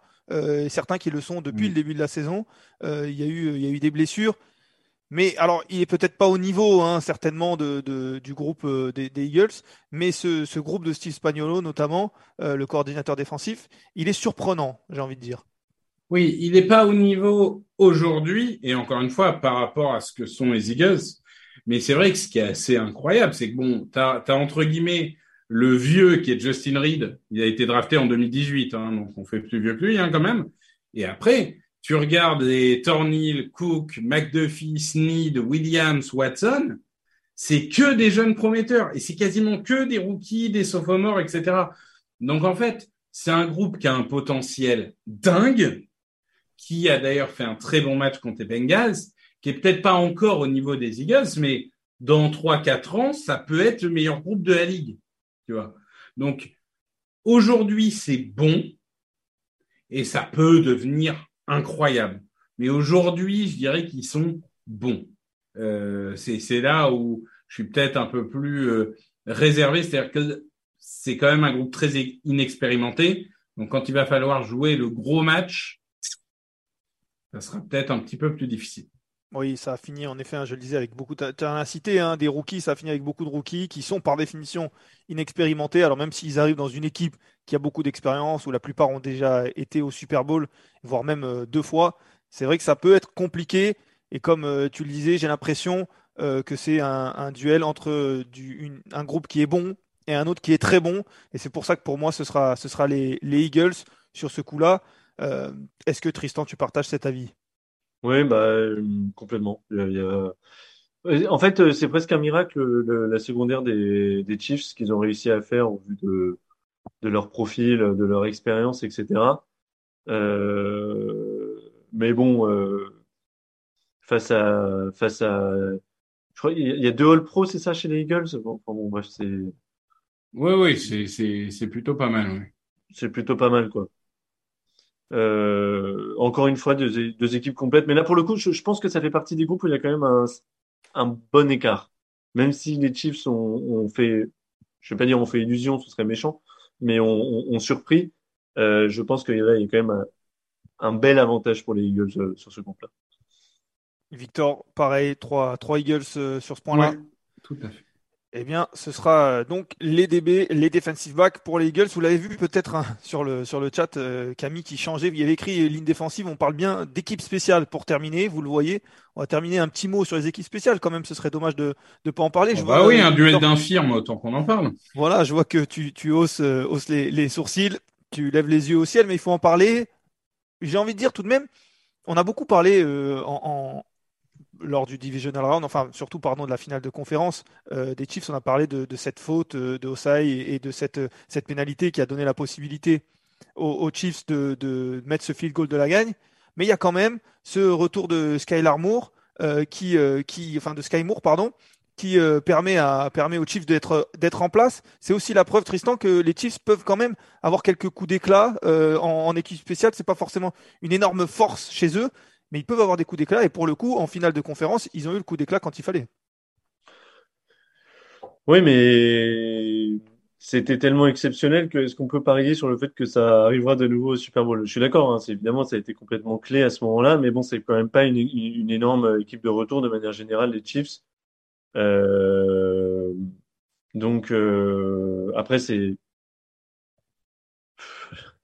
certains qui le sont depuis mm. le début de la saison. il, y a eu, il y a eu des blessures. Mais alors, il est peut-être pas au niveau, hein, certainement, de, du groupe des, Eagles, mais ce, ce, groupe de Steve Spagnolo, notamment, le coordinateur défensif, il est surprenant, j'ai envie de dire. Oui, il n'est pas au niveau aujourd'hui, et encore une fois, par rapport à ce que sont les Eagles. Mais c'est vrai que ce qui est assez incroyable, c'est que bon, tu as, entre guillemets le vieux qui est Justin Reed. Il a été drafté en 2018, hein, donc on fait plus vieux que lui hein, quand même. Et après, tu regardes les Tornil, Cook, McDuffie, Sneed, Williams, Watson. c'est que des jeunes prometteurs et c'est quasiment que des rookies, des sophomores, etc. Donc en fait, c'est un groupe qui a un potentiel dingue, qui a d'ailleurs fait un très bon match contre les Bengals, qui est peut-être pas encore au niveau des Eagles, mais dans 3-4 ans, ça peut être le meilleur groupe de la ligue. Tu vois. Donc aujourd'hui, c'est bon et ça peut devenir incroyable. Mais aujourd'hui, je dirais qu'ils sont bons. Euh, c'est là où je suis peut-être un peu plus euh, réservé, c'est-à-dire que c'est quand même un groupe très inexpérimenté. Donc quand il va falloir jouer le gros match, ça sera peut-être un petit peu plus difficile. Oui, ça a fini en effet, hein, je le disais, avec beaucoup. Tu as cité hein, des rookies, ça a fini avec beaucoup de rookies qui sont par définition inexpérimentés. Alors même s'ils arrivent dans une équipe qui a beaucoup d'expérience, où la plupart ont déjà été au Super Bowl, voire même euh, deux fois, c'est vrai que ça peut être compliqué. Et comme euh, tu le disais, j'ai l'impression euh, que c'est un, duel entre un groupe qui est bon et un autre qui est très bon. Et c'est pour ça que pour moi, ce sera, ce sera les Eagles sur ce coup-là. Est-ce que Tristan, tu partages cet avis? Oui, bah, euh, complètement. En fait, euh, c'est presque un miracle la secondaire des, des Chiefs, ce qu'ils ont réussi à faire au vu de, de leur profil, de leur expérience, etc. Euh, mais bon, face à face à, je crois il y a deux All Pro, c'est ça chez les Eagles? Bon, bon bref, c'est. Oui, oui, c'est c'est c'est plutôt pas mal. Oui. C'est plutôt pas mal, quoi. Euh, encore une fois, deux, deux, équipes complètes. Mais là, pour le coup, je, je, pense que ça fait partie des groupes où il y a quand même un, un bon écart. Même si les Chiefs ont, ont, fait, je vais pas dire ont fait illusion, ce serait méchant, mais ont, ont, surpris. Euh, je pense qu'il y, a quand même un, un, bel avantage pour les Eagles euh, sur ce groupe-là. Victor, pareil, trois, trois Eagles euh, sur ce point-là? tout à fait. Eh bien, ce sera euh, donc les DB, les defensive backs pour les Eagles. Vous l'avez vu peut-être hein, sur le sur le chat, euh, Camille qui changeait. Il y avait écrit ligne défensive. On parle bien d'équipe spéciale pour terminer. Vous le voyez. On va terminer un petit mot sur les équipes spéciales. Quand même, ce serait dommage de ne pas en parler. Je bah oui, un duel d'infirmes autant qu'on en parle. Voilà, je vois que tu tu hausses, euh, hausses les, les sourcils, tu lèves les yeux au ciel, mais il faut en parler. J'ai envie de dire tout de même, on a beaucoup parlé en, lors du divisional round, enfin surtout pardon de la finale de conférence euh, des Chiefs, on a parlé de, cette faute euh, de Osai et, de cette, cette pénalité qui a donné la possibilité aux, Chiefs de, mettre ce field goal de la gagne. Mais il y a quand même ce retour de Skylar Moore euh, qui, qui, de Sky Moore pardon, qui permet permet aux Chiefs d'être en place. C'est aussi la preuve Tristan que les Chiefs peuvent quand même avoir quelques coups d'éclat en, en, équipe spéciale. C'est pas forcément une énorme force chez eux, mais ils peuvent avoir des coups d'éclat. Et pour le coup, en finale de conférence, ils ont eu le coup d'éclat quand il fallait. Oui, mais c'était tellement exceptionnel que est-ce qu'on peut parier sur le fait que ça arrivera de nouveau au Super Bowl? Je suis d'accord, hein, évidemment ça a été complètement clé à ce moment-là, mais bon, c'est quand même pas une, énorme équipe de retour de manière générale les Chiefs. Euh, donc euh, après c'est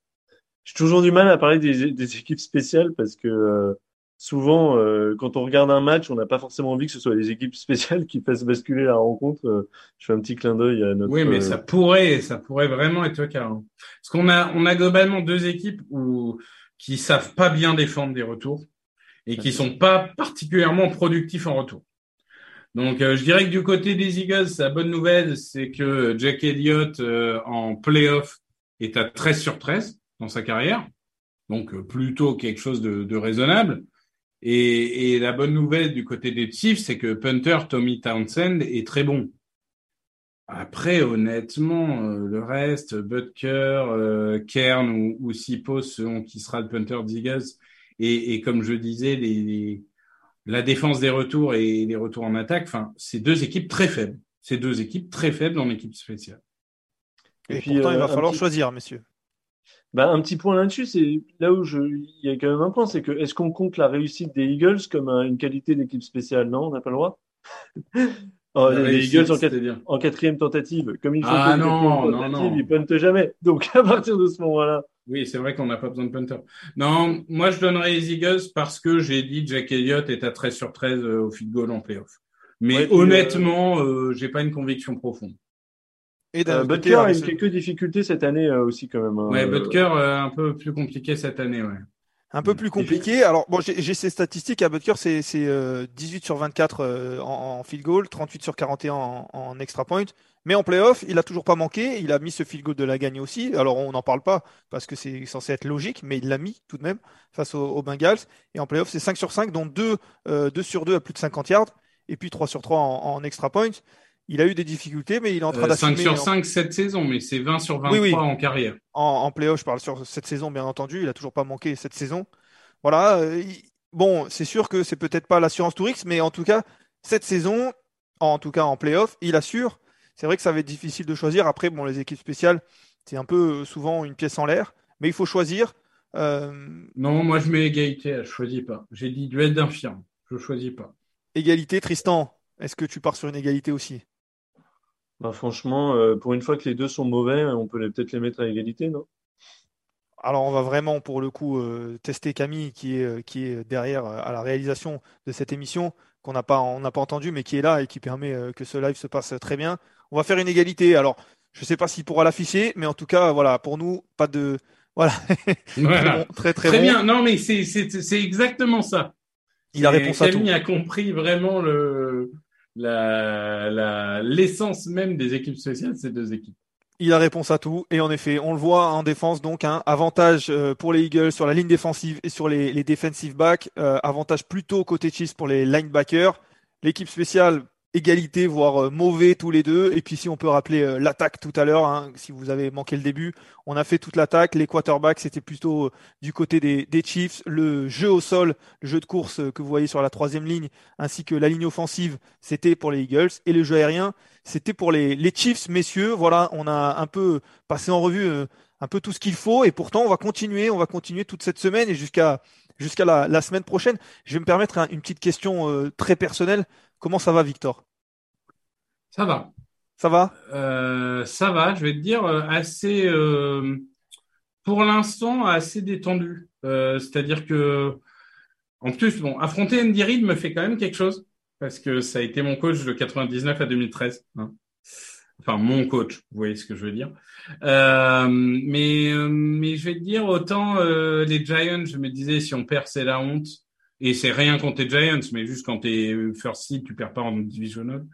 j'ai toujours du mal à parler des, équipes spéciales parce que euh, souvent, euh, quand on regarde un match, on n'a pas forcément envie que ce soit les équipes spéciales qui fassent basculer la rencontre. Euh, je fais un petit clin d'œil à notre. Oui, mais ça pourrait, ça pourrait vraiment être le cas. Hein. Parce qu'on a, on a globalement deux équipes où qui savent pas bien défendre des retours et qui sont pas particulièrement productifs en retour. Donc, euh, je dirais que du côté des Eagles, la bonne nouvelle, c'est que Jack Elliott en playoff est à 13 sur 13 dans sa carrière. Donc, plutôt quelque chose de, de raisonnable. Et, et, la bonne nouvelle du côté des Chiefs, c'est que punter Tommy Townsend est très bon. Après, honnêtement, euh, le reste, Butker, euh, Kern ou, ou Sipos, selon qui sera le punter d'Eagles, et, et, comme je disais, les, la défense des retours et les retours en attaque, enfin, c'est deux équipes très faibles. C'est deux équipes très faibles en équipe spéciale. Et, puis, pourtant, il va euh, falloir choisir, messieurs. Bah, un petit point là-dessus, c'est là où je, il y a quand même un point, c'est que est-ce qu'on compte la réussite des Eagles comme une qualité d'équipe spéciale? Non, on n'a pas le droit. Oh, les Eagles en, quatrième tentative, comme ils font ah, non, non, non. ils puntent jamais. Donc à partir de ce moment-là. Oui, c'est vrai qu'on n'a pas besoin de punter. Non, moi je donnerais les Eagles parce que j'ai dit Jack Elliott est à 13 sur 13 euh, au field goal en playoff. Mais honnêtement, euh, j'ai pas une conviction profonde. Et euh, Butker a eu quelques difficultés cette année euh, aussi quand même. Hein. Ouais, Butker euh, un peu plus compliqué cette année, ouais. Un peu plus compliqué. Alors, bon, j'ai ces statistiques. À Butker, c'est 18 euh, sur 24 euh, en, field goal, 38 sur 41 en, en, extra point. Mais en playoff, il a toujours pas manqué. Il a mis ce field goal de la gagne aussi. Alors, on n'en parle pas parce que c'est censé être logique, mais il l'a mis tout de même face aux, Bengals. Et en playoff, c'est 5 sur 5, dont 2, 2 sur 2 à plus de 50 yards. Et puis 3 sur 3 en, en extra point il a eu des difficultés, mais il est en train d'assumer. 5 sur 5 cette saison, mais c'est 20 sur 23 en carrière. En, en playoff, je parle sur cette saison, bien entendu. Il a toujours pas manqué cette saison. Voilà. Euh, bon, c'est sûr que c'est peut-être pas l'assurance Tourix, mais en tout cas, cette saison, en tout cas en playoff, il assure. C'est vrai que ça va être difficile de choisir. Après, bon, les équipes spéciales, c'est un peu euh, souvent une pièce en l'air, mais il faut choisir. Euh, non, moi je mets égalité, je choisis pas. J'ai dit duel d'infirme, je choisis pas. Égalité, Tristan, est-ce que tu pars sur une égalité aussi? Bah, franchement, euh, pour une fois que les deux sont mauvais, on peut peut-être les mettre à égalité, non? Alors on va vraiment pour le coup euh, tester Camille qui est, euh, qui est derrière à la réalisation de cette émission qu'on n'a pas on n'a pas entendu mais qui est là et qui permet que ce live se passe très bien. On va faire une égalité. Alors je ne sais pas s'il pourra l'afficher mais en tout cas voilà pour nous pas de voilà, très, très, très bien. Non mais c'est c'est exactement ça. Il a répondu à tout. Camille a compris vraiment le la, l'essence même des équipes spéciales, ces deux équipes. Il a réponse à tout et en effet, on le voit en défense donc un hein, avantage euh, pour les Eagles sur la ligne défensive et sur les, les defensive backs, euh, avantage plutôt côté Chiefs pour les linebackers. L'équipe spéciale égalité, voire euh, mauvais tous les deux. Et puis si on peut rappeler euh, l'attaque tout à l'heure, hein, si vous avez manqué le début, on a fait toute l'attaque. Les quarterbacks, c'était plutôt euh, du côté des, des, Chiefs. Le jeu au sol, le jeu de course que vous voyez sur la troisième ligne, ainsi que la ligne offensive, c'était pour les Eagles. Et le jeu aérien, c'était pour les, les Chiefs, messieurs. Voilà, on a un peu passé en revue un peu tout ce qu'il faut. Et pourtant, on va continuer, on va continuer toute cette semaine et jusqu'à jusqu'à la, la, semaine prochaine. Je vais me permettre une petite question très personnelle. Comment ça va, Victor? Ça va. Ça va? Euh, Ça va, je vais te dire, euh, assez, euh, pour l'instant, assez détendu. C'est-à-dire que, en plus, bon, affronter Andy Reid me fait quand même quelque chose, parce que ça a été mon coach de 99 à 2013. Hein. Enfin, mon coach, vous voyez ce que je veux dire. mais, mais je vais te dire, autant les Giants, je me disais, si on perd, c'est la honte. Et c'est rien contre les Giants, mais juste quand tu es first seed, tu perds pas en divisional.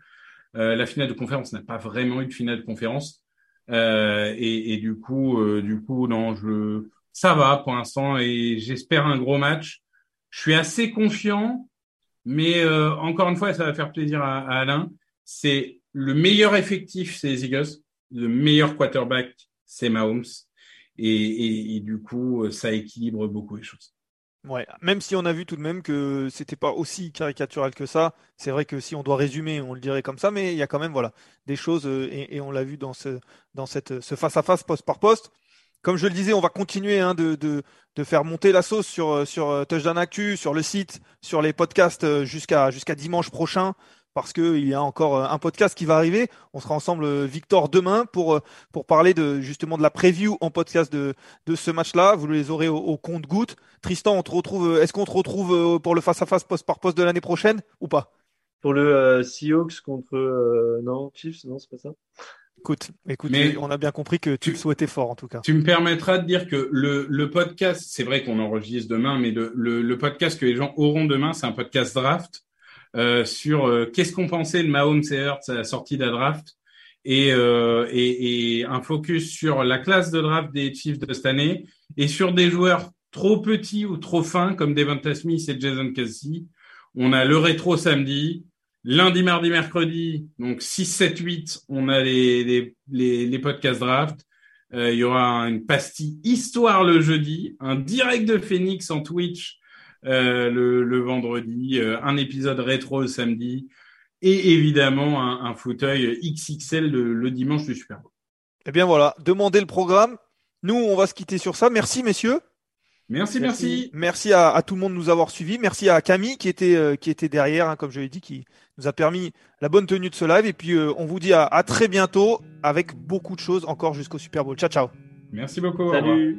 Euh, la finale de conférence n'a pas vraiment eu de finale de conférence. Euh, et, et, du coup, euh, du coup, non, je, ça va pour l'instant et j'espère un gros match. Je suis assez confiant, mais euh, encore une fois, ça va faire plaisir à, à Alain. C'est le meilleur effectif, c'est les Eagles. Le meilleur quarterback, c'est Mahomes. Et, et, et, du coup, ça équilibre beaucoup les choses. Ouais, même si on a vu tout de même que c'était pas aussi caricatural que ça, c'est vrai que si on doit résumer, on le dirait comme ça, mais il y a quand même voilà des choses euh, et, on l'a vu dans ce dans cette ce face à face poste par poste. Comme je le disais, on va continuer hein, de, faire monter la sauce sur euh, sur euh, Touchdown Actu, sur le site, sur les podcasts jusqu'à jusqu'à dimanche prochain parce qu'il y a encore euh, un podcast qui va arriver. On sera ensemble, euh, Victor, demain pour, euh, pour parler de, justement de la preview en podcast de, de ce match-là. Vous les aurez au, compte-goutte. Tristan, on te retrouve, est-ce qu'on te retrouve pour le face-à-face poste par poste de l'année prochaine ou pas? Pour le Seahawks contre. non, Chiefs, non, c'est pas ça Écoute, écoute on a bien compris que tu, le souhaitais fort en tout cas. Tu me permettras de dire que le, le podcast, c'est vrai qu'on enregistre demain, mais le, le, le, podcast que les gens auront demain, c'est un podcast draft sur euh, qu'est-ce qu'on pensait de Mahomes et Hurts à la sortie de draft et, euh, et, et, un focus sur la classe de draft des Chiefs de cette année et sur des joueurs trop petits ou trop fins comme Devonta Smith et Jason Kelsey. On a le rétro samedi, lundi, mardi, mercredi, donc 6, 7, 8, on a les, les, les, les podcasts draft. Euh, il y aura une pastille histoire le jeudi, un direct de Phoenix en Twitch euh, le, vendredi, euh, un épisode rétro le samedi et évidemment un, fauteuil XXL le, dimanche du Super Bowl. Eh bien voilà, demandez le programme. Nous, on va se quitter sur ça. Merci messieurs. Merci, merci. Merci, à, tout le monde de nous avoir suivis. Merci à Camille qui était, euh, qui était derrière, hein, comme je l'ai dit, qui nous a permis la bonne tenue de ce live. Et puis, on vous dit à, très bientôt avec beaucoup de choses encore jusqu'au Super Bowl. Ciao, ciao. Merci beaucoup. Salut.